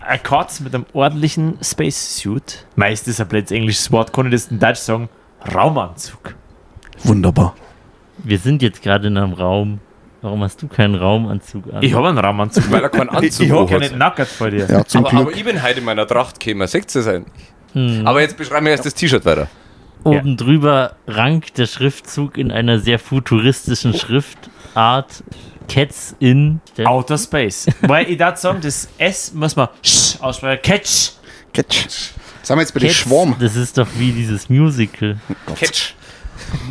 Ein Katz mit einem ordentlichen Spacesuit. Meist ist ein blödes englisches Wort, kann ich das in Deutsch sagen? Raumanzug. Wunderbar. Wir sind jetzt gerade in einem Raum. Warum hast du keinen Raumanzug an? Ich habe einen Raumanzug. Weil er keinen Anzug ich habe keinen Nackert vor dir. Ja, zum Aber, Glück. aber ich bin heute in meiner Tracht gekommen. Seht ihr sein? Aber jetzt beschreiben wir erst das T-Shirt weiter. Oben drüber rankt der Schriftzug in einer sehr futuristischen Schriftart. Cats in. Outer Space. Weil ich darf sagen, das S muss man sch aussprechen. Catch. Catch. Sind wir jetzt bei Cats, Schwarm? Das ist doch wie dieses Musical. Catch.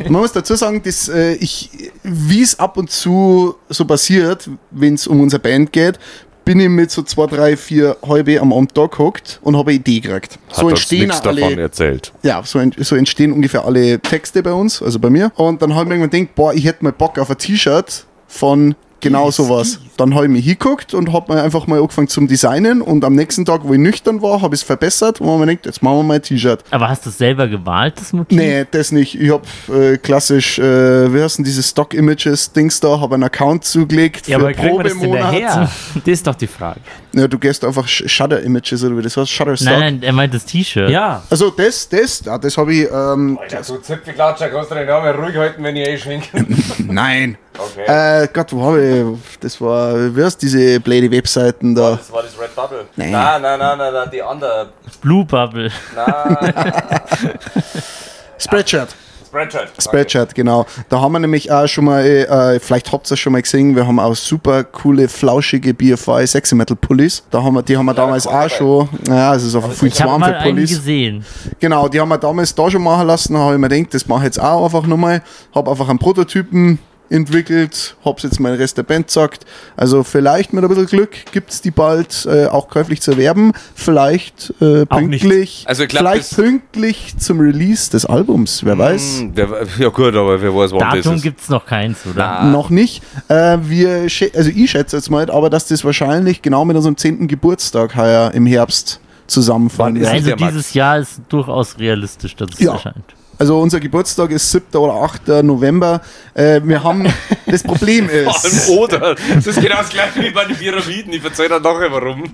Man muss dazu sagen, dass äh, ich, wie es ab und zu so passiert, wenn es um unsere Band geht, bin ich mit so zwei, drei, vier halbe am Abend da gehockt und habe eine Idee gekriegt. Hat So entstehen auch davon alle, erzählt. ja, so, ent- so entstehen ungefähr alle Texte bei uns, also bei mir. Und dann habe ich mir irgendwann gedacht, boah, ich hätte mal Bock auf ein T-Shirt von genau sowas. Dann habe ich mich hingeguckt und habe mir einfach mal angefangen zum Designen und am nächsten Tag, wo ich nüchtern war, habe ich es verbessert und habe mir gedacht, jetzt machen wir mal ein T-Shirt. Aber hast du es selber gewählt, das Motiv? Nee, das nicht. Ich hab äh, klassisch, äh, wie heißt denn diese Stock-Images-Dings da, habe einen Account zugelegt Ja, für aber wir das denn Probemonat. daher? Das ist doch die Frage. Ja, du gehst einfach Sh- Shutter-Images oder wie das heißt, Shutterstock. Nein, nein, er meint das T-Shirt. Ja. Also das, das, ja, das habe ich, ähm, Alter, du Zipfelklatscher, kannst du den Namen ruhig halten, wenn ich eh schwenke. nein. Okay. Äh, Gott, wo habe ich, das war, wie heißt diese blöde Webseiten da? Das war das Red Bubble. Nein. Nein, nein, nein, nein, nein, die andere. Blue Bubble. Nein, Spreadshirt. Spreadshirt. Spreadshirt, genau. Da haben wir nämlich auch schon mal, äh, vielleicht habt ihr es schon mal gesehen, wir haben auch super coole, flauschige BFI Sexy Metal Pullis. Da haben wir, die haben wir damals auch dabei. schon, naja, es ist auf viel Ich zu habe warm mal für einen Pullis. gesehen. Genau, die haben wir damals da schon machen lassen. Da habe ich mir gedacht, das mache ich jetzt auch einfach nochmal. Habe einfach einen Prototypen entwickelt, hab's jetzt meinen Rest der Band gesagt. Also vielleicht mit ein bisschen Glück gibt's die bald äh, auch käuflich zu erwerben. Vielleicht äh, pünktlich, Also glaub, vielleicht pünktlich zum Release des Albums, wer weiß. Hm, der, ja gut, aber wer weiß, wann das Datum ist. gibt es noch keins, oder? Noch nicht. Äh, wir, also ich schätze jetzt mal, aber dass das wahrscheinlich genau mit unserem 10. Geburtstag heuer im Herbst zusammenfallen ist Also dieses Jahr ist durchaus realistisch, dass es Ja. erscheint. Also unser Geburtstag ist 7. oder 8. November. Äh, wir haben, das Problem Vor ist, allem oder. Das ist genau das gleiche wie bei den Pyramiden. Ich erzähle dann nachher warum.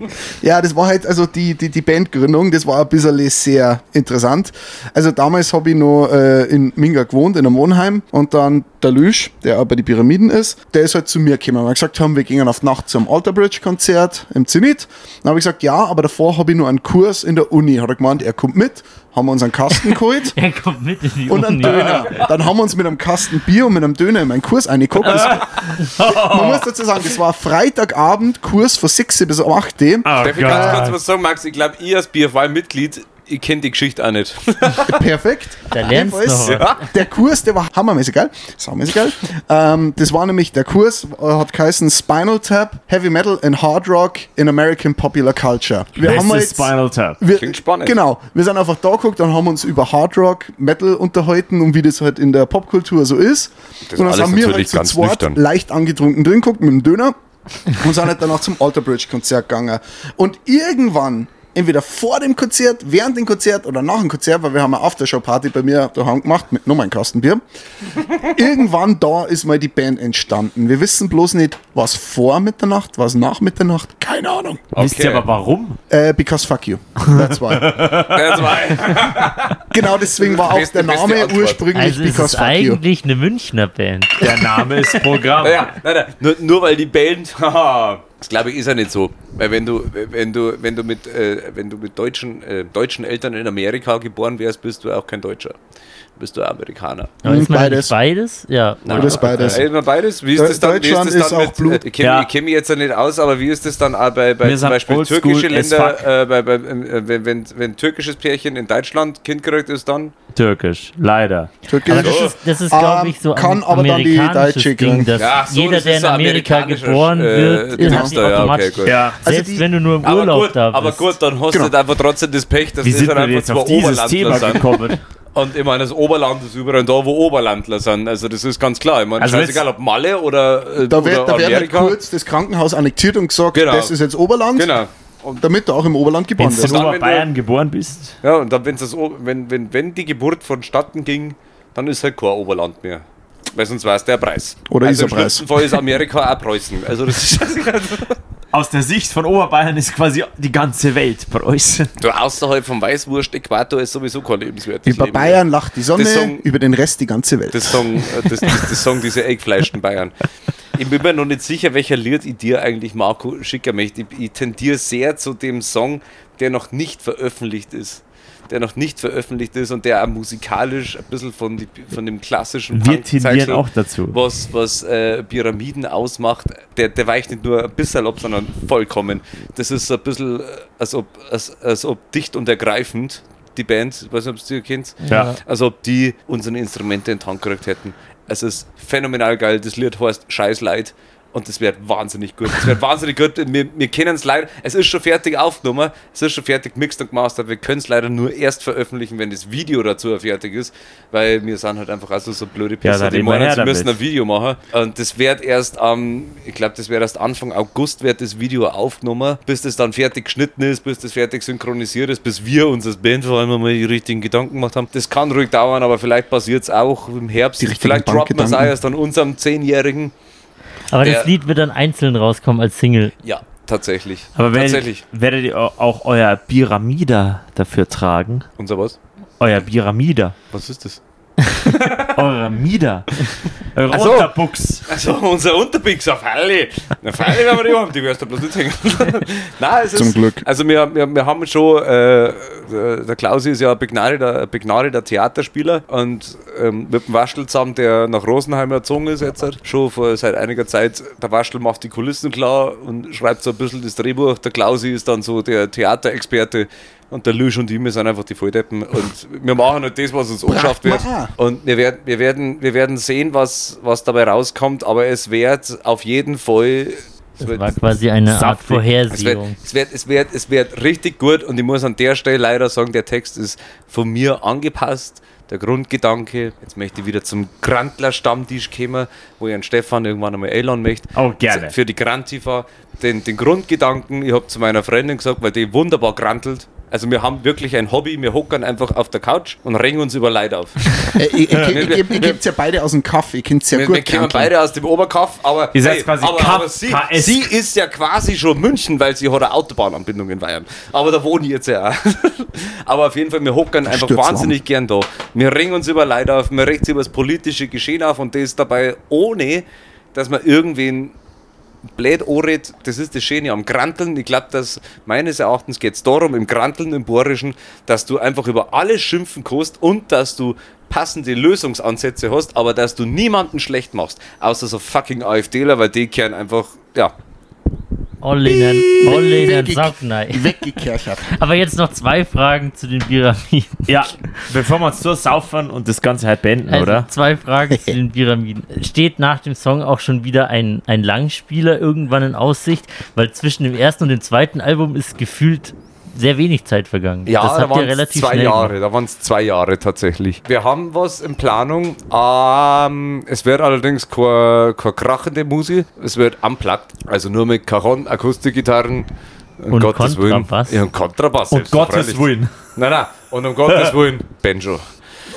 ja, das war halt, also die, die, die Bandgründung, das war ein bisschen sehr interessant. Also damals habe ich noch äh, in Minga gewohnt, in einem Wohnheim und dann der Lüsch, der auch bei den Pyramiden ist, der ist halt zu mir gekommen, wir gesagt haben, wir gehen auf Nacht zum Alter Bridge Konzert im Zenit. Dann habe ich gesagt, ja, aber davor habe ich nur einen Kurs in der Uni. Hat er gemeint, er kommt mit, haben wir uns einen Kasten geholt. Er kommt mit in die und einen Uni. Döner. Dann haben wir uns mit einem Kasten Bier und mit einem Döner in meinen Kurs eingeguckt. Das, man muss dazu sagen, das war Freitagabend, Kurs von 6 bis 8. Darf ich ganz kurz was sagen, Max? Ich glaube, ich als BFY-Mitglied ich kenne die Geschichte auch nicht. Perfekt. Da lernst noch was. Der Kurs, der war hammermäßig geil. Saumäßig geil. Ähm, das war nämlich, der Kurs äh, hat geheißen Spinal Tap, Heavy Metal and Hard Rock in American Popular Culture. Wir Das haben ist jetzt, Spinal Tap. wir, Klingt spannend. Genau. Wir sind einfach da geguckt und haben uns über Hard Rock, Metal unterhalten und wie das halt in der Popkultur so ist. Das und dann sind wir halt zu ganz zweit leicht angetrunken drin geguckt mit dem Döner und sind halt danach zum Alter Bridge Konzert gegangen. Und irgendwann, entweder vor dem Konzert, während dem Konzert oder nach dem Konzert, weil wir haben eine Aftershow-Party bei mir daheim gemacht mit nur mein Kastenbier. irgendwann da ist mal die Band entstanden. Wir wissen bloß nicht, was vor Mitternacht, was nach Mitternacht, keine Ahnung. Wisst ihr aber warum? Äh, because fuck you. That's why. Das war genau deswegen war auch der Name ursprünglich Also es because ist fuck you. eigentlich eine Münchner Band. Der Name ist Programm. Naja, nein, nein, nur, nur weil die Band, das glaube ich ist ja nicht so. Weil wenn du, wenn du, wenn du mit, äh, wenn du mit deutschen, äh, deutschen Eltern in Amerika geboren wärst, bist du auch kein Deutscher. Bist du Amerikaner. Aber ist man beides. beides? Ja. Beides, beides. Äh, immer beides. Wie ist das dann? Wie Deutschland ist, das ist dann auch mit, Blut. Äh, ich kenne Ja. mich jetzt ja nicht aus, aber wie ist das dann auch bei, bei zum Beispiel türkische Länder, äh, bei, bei, äh, wenn, wenn, wenn ein türkisches Pärchen in Deutschland Kind gekriegt ist, dann Türkisch, leider. Türkisch. Aber das ist, das ist glaube Ähm, ich, so kann ein aber dann die Ding, dass Ja, so, jeder, das der ist in Amerika geboren äh, wird, hat da, ja, okay, automatisch. gut. Ja. Also Selbst die- wenn du nur im aber Urlaub gut, da aber bist. gut, dann hast Genau. du einfach trotzdem das Pech, dass Wie das sind dann wir einfach zwei Oberlandler sind. Und ich meine, das Oberland ist überall da, wo Oberlandler sind. Also das ist ganz klar. Ich meine, Also scheißegal, ob Malle oder, äh, Da oder wird, da wird halt kurz das Krankenhaus annektiert und gesagt, Genau. das ist jetzt Oberland, Genau. Und, damit du auch im Oberland geboren Wenn du in du- Oberbayern geboren bist, ja, und dann, wenn's das, wenn, wenn, wenn die Geburt vonstatten ging, dann ist halt kein Oberland mehr. Weil sonst war es der Preis. Oder also ist der im Preis. schlimmsten Fall ist Amerika auch Preußen. Also das ist aus der Sicht von Oberbayern ist quasi die ganze Welt Preußen. du außerhalb vom Weißwurst-Äquator ist sowieso kein lebenswertes Über Leben Bayern lacht die Sonne, Song- über den Rest die ganze Welt. Das sagen, äh, das, das, das sagen diese eingefleischten Bayern. Ich bin mir noch nicht sicher, welcher Lied ich dir eigentlich, Marco, schicken möchte. Ich, ich tendiere sehr zu dem Song, der noch nicht veröffentlicht ist. Der noch nicht veröffentlicht ist und der auch musikalisch ein bisschen von, die, von dem klassischen Wir tendieren auch dazu. was, was äh, Pyramiden ausmacht, der, der weicht nicht nur ein bisschen ab, sondern vollkommen. Das ist ein bisschen, äh, als ob, als, als ob dicht und ergreifend die Band, ich weiß nicht, ob es dir kennt, Ja. als ob die unsere Instrumente in die Hand gekriegt hätten. Es ist phänomenal geil. Das Lied heißt Scheiß Leid und das wird wahnsinnig gut. Das wird wahnsinnig gut. Wir, wir kennen es leider. Es ist schon fertig aufgenommen, es ist schon fertig mixed und gemastert. Wir können es leider nur erst veröffentlichen, wenn das Video dazu fertig ist, weil wir sind halt einfach also so blöde Ja, Pisser, dann die meinen, sie müssen ein Video machen. Und das wird erst am, ich glaube, das wird erst Anfang August wird das Video aufgenommen, bis das dann fertig geschnitten ist, bis das fertig synchronisiert ist, bis wir uns als Band vor allem mal die richtigen Gedanken gemacht haben. Das kann ruhig dauern, aber vielleicht passiert es auch im Herbst. Vielleicht droppen wir es auch erst an unserem Zehnjährigen. Aber der- das Lied wird dann einzeln rauskommen als Single. Ja, tatsächlich. Aber werdet, tatsächlich. werdet ihr au- auch euer Pyramida dafür tragen? Unser was? Euer Pyramida. Was ist das? Eure Mieder. Eure Ach so. Unterbuchs. Also unser Unterpix auf Halle. Na, Halle werden wir die haben, die wirst du bloß nicht hängen. Nein, es Zum ist, Glück. Also wir, wir, wir haben schon, äh, der der Klausi ist ja ein begnadeter, ein begnadeter Theaterspieler und ähm, mit dem Waschel zusammen, der nach Rosenheim erzogen ist jetzt, halt, schon vor, seit einiger Zeit, der Waschel macht die Kulissen klar und schreibt so ein bisschen das Drehbuch. Der Klausi ist dann so der Theaterexperte und der Lüsch und ich, wir sind einfach die Volldeppen und wir machen halt das, was uns angeschafft wird. Und wir werden, wir werden, wir werden sehen, was, was dabei rauskommt, aber es wird auf jeden Fall. Es Das wird, war quasi eine Art saftig. es, wird, Vorhersehung. es, wird, es, wird, es wird richtig gut und ich muss an der Stelle leider sagen, der Text ist von mir angepasst. Der Grundgedanke, jetzt möchte ich wieder zum Grantler-Stammtisch kommen, wo ich an Stefan irgendwann einmal einladen möchte. Oh, gerne. Für die Grantifa. Den, den Grundgedanken, ich habe zu meiner Freundin gesagt, weil die wunderbar grantelt. Also wir haben wirklich ein Hobby, wir hockern einfach auf der Couch und regen uns über Leid auf. Äh, ich, ich gebt ja beide aus dem Kaff, ihr kennt sehr Wir, gut wir krankeln. beide aus dem Oberkaff, aber, Ihr seid quasi aber, Kaff- aber sie, sie ist ja quasi schon München, weil sie hat eine Autobahnanbindung in Bayern. Aber da wohne ich jetzt ja auch. Aber auf jeden Fall, wir hockern einfach wahnsinnig gern da. Wir ringen uns über Leid auf, wir regen uns über das politische Geschehen auf und das dabei ohne, dass man irgendwen blöd anredet, das ist das Schöne am Granteln. Ich glaube, dass meines Erachtens geht es darum, im Granteln, im Bohrischen, dass du einfach über alles schimpfen kannst und dass du passende Lösungsansätze hast, aber dass du niemanden schlecht machst, außer so fucking AfDler, weil die kehren einfach, ja, Alle in den Sack rein. Weggekerchert. Aber jetzt noch zwei Fragen zu den Pyramiden. Ja, bevor wir uns so saufen und das Ganze halt beenden, Also oder? zwei Fragen zu den Pyramiden. Steht nach dem Song auch schon wieder ein, ein Langspieler irgendwann in Aussicht? Weil zwischen dem ersten und dem zweiten Album ist gefühlt sehr wenig Zeit vergangen. Ja, das da waren es relativ zwei schnell Jahre. gemacht. Da waren es zwei Jahre tatsächlich. Wir haben was in Planung. Ähm, es wird allerdings keine, keine krachende Musik. Es wird unplugged. Also nur mit Cajon, Akustikgitarren. Um Und Gottes Willen. Kontrabass. Ja, und Kontrabass. Um. Gottes Willen. Nein, nein. Und um Gottes Willen, Banjo.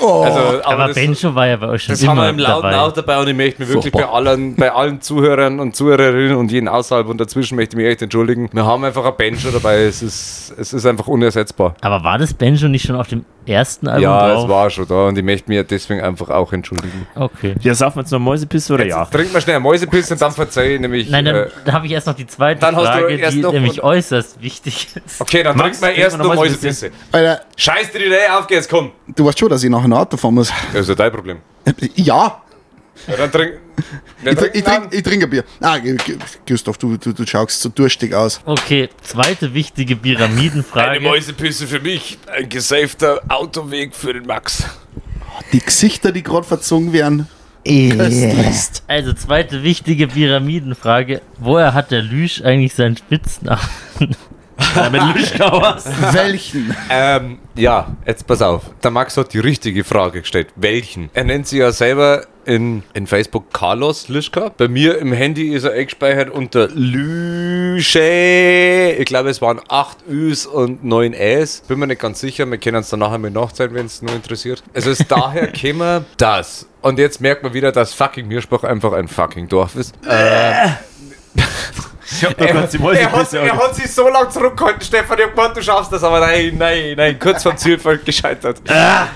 Oh, Also, Aber das, Benjo war ja bei euch schon das immer haben wir im Lauten dabei. auch dabei und ich möchte mich wirklich bei allen, bei allen Zuhörern und Zuhörerinnen und jeden außerhalb und dazwischen möchte ich mich echt entschuldigen. Wir haben einfach ein Banjo dabei. Es ist, es ist einfach unersetzbar. Aber war das Benjo nicht schon auf dem ersten Album Ja, drauf? es war schon da und ich möchte mich deswegen einfach auch entschuldigen. Okay. Ja, saufen wir jetzt noch Mäusepisse oder Jetzt ja? Trink mal schnell ein Mäusepiss und dann verzeih ich nämlich. Nein, dann äh, da habe ich erst noch die zweite Dann hast du Frage, erst die noch- nämlich äußerst wichtig ist. okay, dann Max, trink mal erst noch Mäusepisse. Mäusepisse. Alter, Scheiß dir die Idee auf, jetzt komm. du weißt schon, dass ich nachher ein Auto fahren muss. Das ist ja dein Problem. Ja, Ja, dann trink. Ich, tr- ich, trink, ich trinke ein Bier. Ah, Gustav, du, du, du schaust so durstig aus. Okay, zweite wichtige Pyramidenfrage. Mäusepisse für mich. Ein gesafter Autoweg für den Max. Die Gesichter, die gerade verzogen werden. Köstlichst. Also zweite wichtige Pyramidenfrage. Woher hat der Lüsch eigentlich seinen Spitznamen? Welchen? Ähm, ja, jetzt pass auf. Der Max hat die richtige Frage gestellt. Welchen? Er nennt sich ja selber in, in Facebook Carlos Lischka. Bei mir im Handy ist er eingespeichert unter Lüsche. Ich glaube, es waren 8 Üs und 9 Äs. Bin mir nicht ganz sicher. Wir können es dann nachher mit nachzeigen, wenn es nur interessiert. Es ist daher gekommen, dass. Und jetzt merkt man wieder, dass fucking Mirspach einfach ein fucking Dorf ist. Äh, die er, hat, er hat sich so lange zurückgehalten, Stefan. Ich hab gemeint, du schaffst das, aber nein, nein, nein. Kurz vom Zielfeld gescheitert.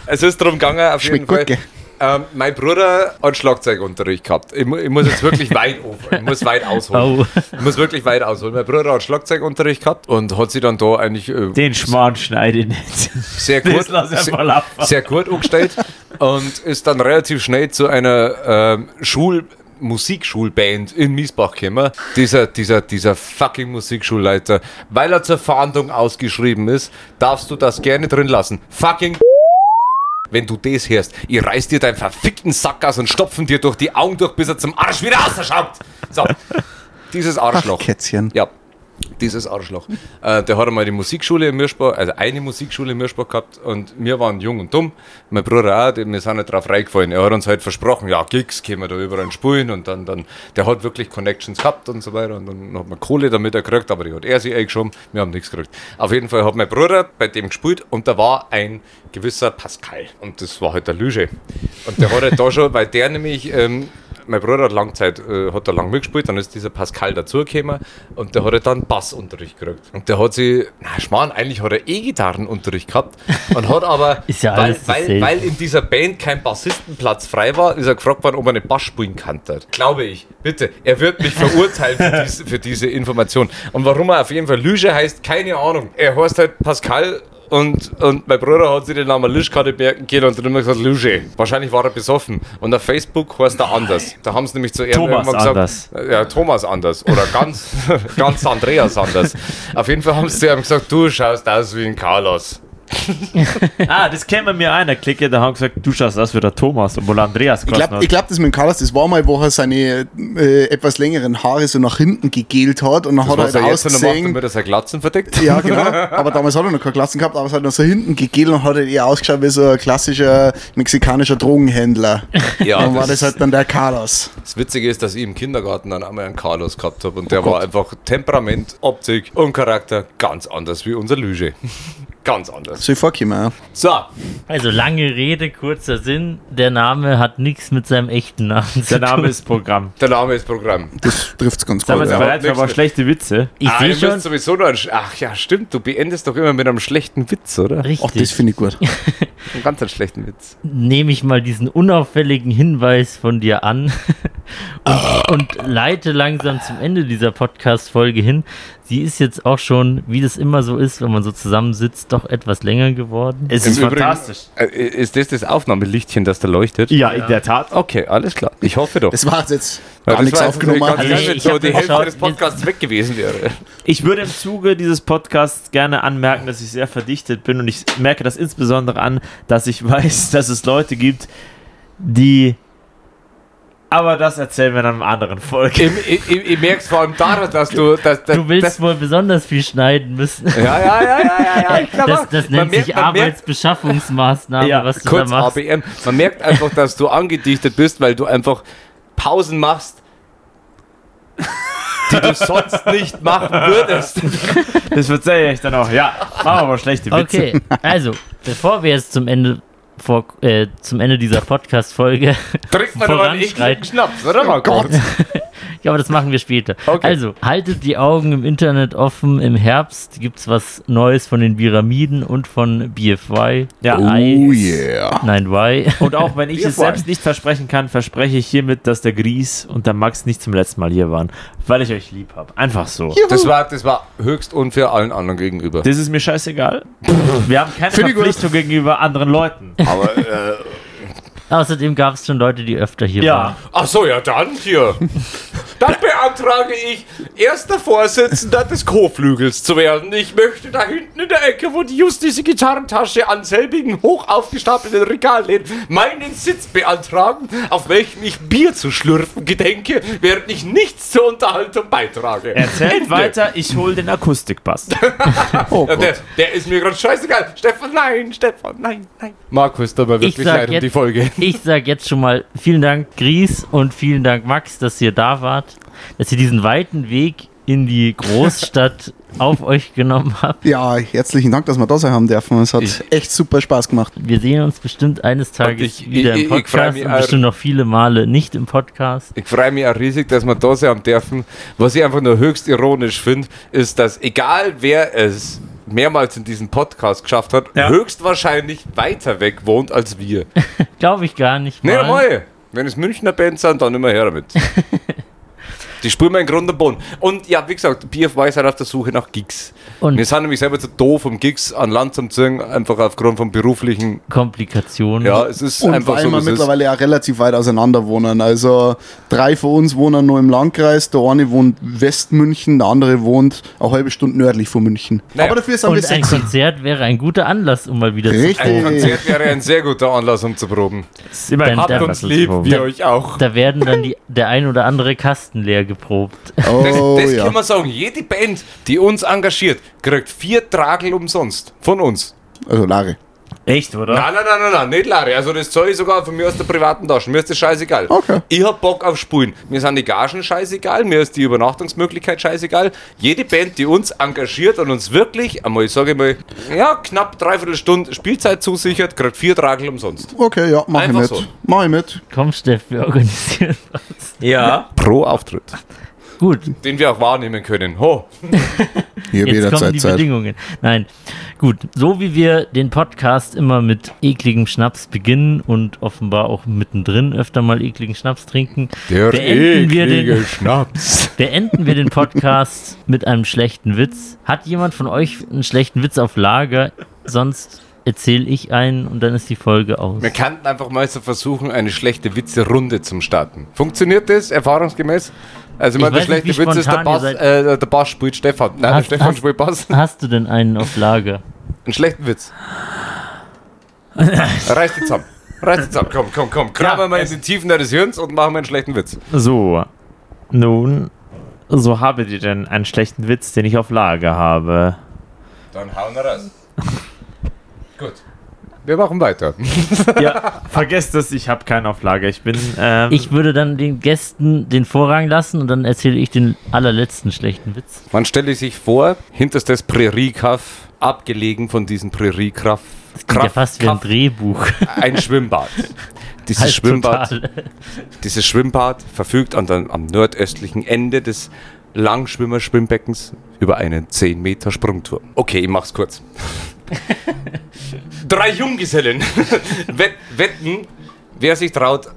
Es ist darum gegangen, auf jeden Schmeckt gut, Fall. gell? Ähm, mein Bruder hat Schlagzeugunterricht gehabt. Ich, ich muss jetzt wirklich weit auf, ich muss weit ausholen. Oh. Ich muss wirklich weit ausholen. Mein Bruder hat Schlagzeugunterricht gehabt und hat sich dann da eigentlich äh, Den Schmarrn schneide ich nicht. sehr gut, sehr, sehr gut umgestellt und ist dann relativ schnell zu einer ähm, Schul Musikschulband in Miesbach gekommen. Dieser, dieser, dieser fucking Musikschulleiter, weil er zur Fahndung ausgeschrieben ist, darfst du das gerne drin lassen. Fucking wenn du das hörst, ich reiß dir deinen verfickten Sack aus und stopfen dir durch die Augen durch, bis er zum Arsch wieder ausschaut. So, dieses Arschloch. Ach, Kätzchen. Ja, dieses Arschloch. Äh, der hat einmal die Musikschule in Mirschbach, also eine Musikschule in Mirschbach gehabt und wir waren jung und dumm. Mein Bruder auch, wir sind nicht drauf reingefallen. Er hat uns halt versprochen, ja, Gigs können wir da überall spielen und dann, dann, der hat wirklich Connections gehabt und so weiter und dann hat man Kohle damit gekriegt, aber die hat er sich eingeschoben, wir haben nichts gekriegt. Auf jeden Fall hat mein Bruder bei dem gespielt und da war ein gewisser Pascal und das war halt der Lüge. Und der hat halt da schon, weil der nämlich, ähm, mein Bruder hat lange Zeit, äh, hat da lang mitgespielt, dann ist dieser Pascal dazugekommen und der hat halt dann Bassunterricht gekriegt. Und der hat sie, na Schmarrn, eigentlich hat er E-Gitarrenunterricht gehabt und hat aber, Ist ja weil, weil, weil in dieser Band kein Bassistenplatz frei war, ist er gefragt worden, ob er eine Bass spielen kann. Glaube ich. Bitte, er wird mich verurteilen für, dies, für diese Information. Und warum er auf jeden Fall Lüge heißt, keine Ahnung. Er heißt halt Pascal und, und mein Bruder hat sich den Namen Lischkarte merken können und dann immer gesagt Luge. Wahrscheinlich war er besoffen. Und auf Facebook heißt er anders. Da haben sie nämlich zu Ehren Thomas irgendwann anders. Ja, Thomas anders. Oder ganz, ganz Andreas anders. Auf jeden Fall haben sie zu ihm gesagt, du schaust aus wie ein Carlos. Ah, das kennen wir mir einer Clique, da haben gesagt, du schaust aus wie der Thomas, obwohl Andreas Ich glaube, glaub, das mit dem Carlos, das war mal, wo er seine äh, etwas längeren Haare so nach hinten gegelt hat und dann hat er halt er noch macht, ausgesehen. damit er seine Glatzen verdeckt. Ja, genau. Aber damals hat er noch keine Klassen gehabt, aber es hat noch so hinten gegelt und hat halt eher ausgeschaut wie so ein klassischer mexikanischer Drogenhändler. Ja, dann war das- das halt dann der Carlos. Das Witzige ist, dass ich im Kindergarten dann einmal einen Carlos gehabt habe und Oh der war einfach Temperament, Optik und Charakter ganz anders wie unser Lüge. Ganz anders. So ich vorkommen, ja. So, Also lange Rede, kurzer Sinn. Der Name hat nichts mit seinem echten Namen zu Der Name tun. ist Programm. der Name ist Programm. Das trifft es ganz gut. Ja. bereit aber schlechte Witze? Ich ah, sehe schon, sowieso noch Ach ja, stimmt, du beendest doch immer mit einem schlechten Witz, oder? Ach, das richtig. finde ich gut. Einen ganz einen schlechten Witz. Nehme ich mal diesen unauffälligen Hinweis von dir an. Und, und leite langsam zum Ende dieser Podcast-Folge hin. Sie ist jetzt auch schon, wie das immer so ist, wenn man so zusammensitzt, doch etwas länger geworden. Es ist Übrigen, fantastisch. äh, ist das das Aufnahmelichtchen, das da leuchtet? Ja, in der Tat. Okay, alles klar. Ich hoffe doch. Das war jetzt Weil gar das nichts aufgenommen. ganz Also wenn ich so die Hälfte des Podcasts weg gewesen wäre. Ich würde im Zuge dieses Podcasts gerne anmerken, dass ich sehr verdichtet bin und ich merke das insbesondere an, dass ich weiß, dass es Leute gibt, die. Aber das erzählen wir dann in einer anderen Folge. Ich, ich, ich merke es vor allem daran, dass du. Dass, dass, Du willst dass, wohl besonders viel schneiden müssen. ja, ja, ja, ja, ja, ja. klar, Das, das nennt merkt- sich Arbeitsbeschaffungsmaßnahme, Ja, was du da Kurz machst. ABM. Man merkt einfach, dass du angedichtet bist, weil du einfach Pausen machst, die du sonst nicht machen würdest. Das verzeihe ich dann auch. Ja, machen wir aber schlechte Witze. Okay, also, bevor wir jetzt zum Ende vor, äh, zum Ende dieser Podcast-Folge Trinkt man aber ekligen Schnaps, oder? Mal kurz. Ja, aber das machen wir später. Okay. Also, haltet die Augen im Internet offen. Im Herbst gibt es was Neues von den Pyramiden und von BFY. Ja. Oh I- yeah. Nein, Y. Und auch wenn ich Wir es selbst nicht versprechen kann, verspreche ich hiermit, dass der Gries und der Max nicht zum letzten Mal hier waren, weil ich euch lieb habe. Einfach so. Das war, das war höchst unfair allen anderen gegenüber. Das ist mir scheißegal. Wir haben keine. Verpflichtung gegenüber anderen Leuten. Aber, äh, Außerdem gab es schon Leute, die öfter hier Ja. waren. ach so, ja dann hier. Dann beantrage ich, erster Vorsitzender des Co-Flügels zu werden. Ich möchte da hinten in der Ecke, wo die just diese Gitarrentasche an selbigen hoch aufgestapelten Regal lädt, meinen Sitz beantragen, auf welchem ich Bier zu schlürfen gedenke, während ich nichts zur Unterhaltung beitrage. Erzählt Ende. weiter, ich hole den Akustikbass. Oh Ja, der, Gott. der ist mir gerade scheißegal. Stefan, nein, Stefan, nein, nein. Markus, da war Ich wirklich sag leid um jetzt- die Folge. Ich sage jetzt schon mal vielen Dank, Gries, und vielen Dank, Max, dass ihr da wart, dass ihr diesen weiten Weg in die Großstadt auf euch genommen habt. Ja, herzlichen Dank, dass wir da sein haben dürfen. Es hat Ich- echt super Spaß gemacht. Wir sehen uns bestimmt eines Tages ich- wieder ich- im Podcast mich und auch- bestimmt noch viele Male nicht im Podcast. Ich freue mich auch riesig, dass wir da sein dürfen. Was ich einfach nur höchst ironisch finde, ist, dass egal wer es mehrmals in diesem Podcast geschafft hat, Ja. höchstwahrscheinlich weiter weg wohnt als wir. Glaube ich gar nicht Nee, mal. mal. Wenn es Münchner Bands sind, dann immer her damit. Die spüren wir in Grund und Boden. Und ja, wie gesagt, BFY ist halt auf der Suche nach Gigs. Und wir sind nämlich selber zu doof, um Gigs an Land zu ziehen, einfach aufgrund von beruflichen. Komplikationen. Ja, es ist Und einfach weil so, wir wie es ist. mittlerweile auch relativ weit auseinander wohnen. Also drei von uns wohnen nur im Landkreis, der eine wohnt Westmünchen, der andere wohnt eine halbe Stunde nördlich von München. Naja. Aber dafür sind wir Und ein sexy. Konzert wäre ein guter Anlass, um mal wieder Richtig. zu Ein proben. Konzert wäre ein sehr guter Anlass, um zu proben. Das ist immer Dann- Habt uns lieb, wir euch auch. Da werden dann die, der ein oder andere Kasten leer geprobt. Das, Oh das ja. kann man sagen. Jede Band, die uns engagiert, kriegt vier Tragel umsonst. Von uns. Also Lare. Echt, oder? Nein, nein, nein, nein, nein, nicht Larry. Also das zahle ich sogar von mir aus der privaten Tasche. Mir ist das scheißegal. Okay. Ich hab Bock auf Spulen. Mir sind die Gagen scheißegal, mir ist die Übernachtungsmöglichkeit scheißegal. Jede Band, die uns engagiert und uns wirklich, einmal, ich sage mal, ja, knapp dreiviertel Stunde Spielzeit zusichert, kriegt vier Tragel umsonst. Okay, ja, mach ich Einfach mit. so. Mach ich mit. Komm, Steff, wir organisieren was. Ja. Pro Auftritt. Gut, Den wir auch wahrnehmen können. Ho. Hier jetzt kommen jederzeit die Zeit. Bedingungen. Nein, gut. So wie wir den Podcast immer mit ekligem Schnaps beginnen und offenbar auch mittendrin öfter mal ekligen Schnaps trinken, Der beenden wir, den, Schnaps. beenden wir den Podcast mit einem schlechten Witz. Hat jemand von euch einen schlechten Witz auf Lager? Sonst erzähle ich einen und dann ist die Folge aus. Wir könnten einfach mal so versuchen, eine schlechte Witze-Runde zum Starten. Funktioniert das erfahrungsgemäß? Also, ich meine, der schlechte Witz ist, der Bass, äh, der Bass spielt Stefan. Nein, der Hast- Stefan hast- spielt Bass. Hast du denn einen auf Lager? Einen schlechten Witz. Reiß dich zusammen. Reiß dich zusammen. Komm, komm, komm. Graben wir mal in die Tiefen deines Hirns und machen wir einen schlechten Witz. So. Nun, so habe ihr denn einen schlechten Witz, den ich auf Lager habe. Dann hauen wir raus. Gut. Wir machen weiter. Ja, vergesst das, ich habe keinen auf Lager. Ich bin. Ähm, Ich würde dann den Gästen den Vorrang lassen und dann erzähle ich den allerletzten schlechten Witz. Man stelle sich vor, hinterstes Präriekaff, abgelegen von diesen Präriekaff, Das klingt ja fast wie ein Drehbuch. ein Schwimmbad. Dieses Halt Schwimmbad total. Dieses Schwimmbad verfügt an der, am nordöstlichen Ende des Langschwimmer-Schwimmbeckens über einen 10 Meter Sprungturm. Okay, ich mach's kurz. Drei Junggesellen wett, wetten, wer sich traut,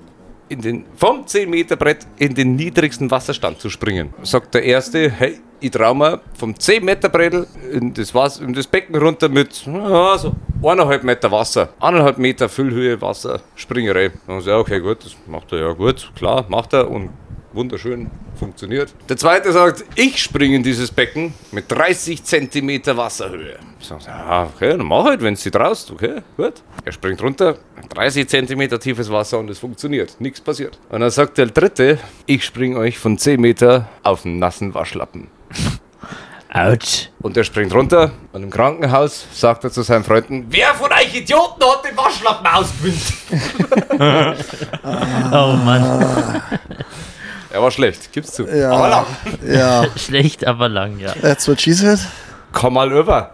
in den, vom 10 Meter Brett in den niedrigsten Wasserstand zu springen. Sagt der Erste, hey, ich trau mir vom 10 Meter Brettel in das, in das Becken runter mit ja, so eineinhalb Meter Wasser, eineinhalb Meter Füllhöhe Wasser, Springerei. Sagt er, okay, gut, das macht er ja gut, klar, macht er und wunderschön funktioniert. Der Zweite sagt, ich springe in dieses Becken mit 30 Zentimeter Wasserhöhe. Ich sage, ja, okay, dann mach halt, wenn du traust, okay, gut. Er springt runter, 30 Zentimeter tiefes Wasser und es funktioniert, nichts passiert. Und dann sagt der Dritte, ich springe euch von 10 Meter auf einen nassen Waschlappen. Autsch. Und er springt runter und im Krankenhaus sagt er zu seinen Freunden, wer von euch Idioten hat den Waschlappen ausgewinnt? Oh Mann. Er war schlecht, gib's zu. Ja. Aber lang. Ja, Schlecht, aber lang, ja. that's what she said. Komm mal über.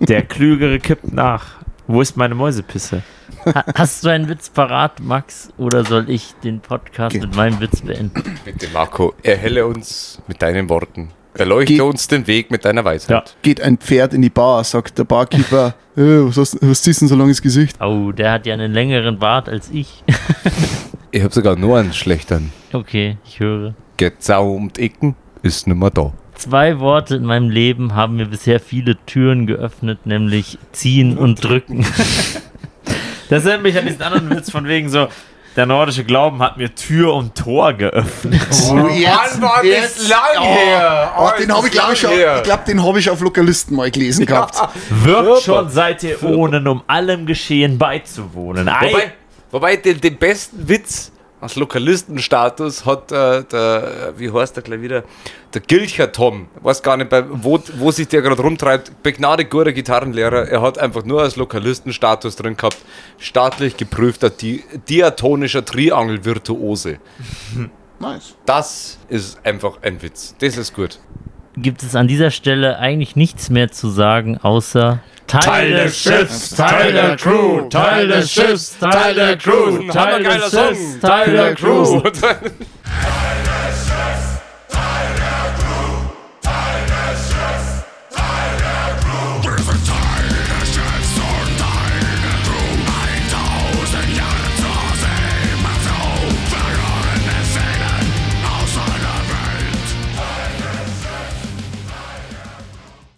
Der Klügere kippt nach. Wo ist meine Mäusepisse? Ha hast du einen Witz parat, Max? Oder soll ich den Podcast Ge- mit meinem Witz beenden? Bitte, Marco, erhelle uns mit deinen Worten. Erleuchte Ge- uns den Weg mit deiner Weisheit. Geht ein Pferd in die Bar, sagt der Barkeeper. "Äh, was, hast, was ziehst du denn so langes Gesicht? Oh, der hat ja einen längeren Bart als ich. Ich habe sogar nur einen schlechteren. Okay, ich höre. Gezaumt Ecken ist nimmer da. Zwei Worte in meinem Leben haben mir bisher viele Türen geöffnet, nämlich ziehen und drücken. Das erinnert mich an diesen anderen Witz von wegen so, der nordische Glauben hat mir Tür und Tor geöffnet. Oh, jetzt, war das lang her. Oh, den habe ich, glaube ich, schon- her. ich glaube, den habe ich auf Lokalisten mal gelesen gehabt. Wirkt schon seit ihr ohnen, um allem Geschehen beizuwohnen. Ei, Wobei, wobei den, den besten Witz als Lokalistenstatus hat äh, der, wie heißt der gleich wieder, der Gilcher Tom, weiß gar nicht, bei, wo, wo sich der gerade rumtreibt, begnadet guter Gitarrenlehrer, er hat einfach nur als Lokalistenstatus drin gehabt, staatlich geprüfter di diatonischer Triangelvirtuose. Nice. Das ist einfach ein Witz, das ist gut. Gibt es an dieser Stelle eigentlich nichts mehr zu sagen, außer Teil, des Schiffs, Teil der Crew, Teil des Schiffs, Teil der Crew, Teil des Schiffs, Teil der Crew. Crew.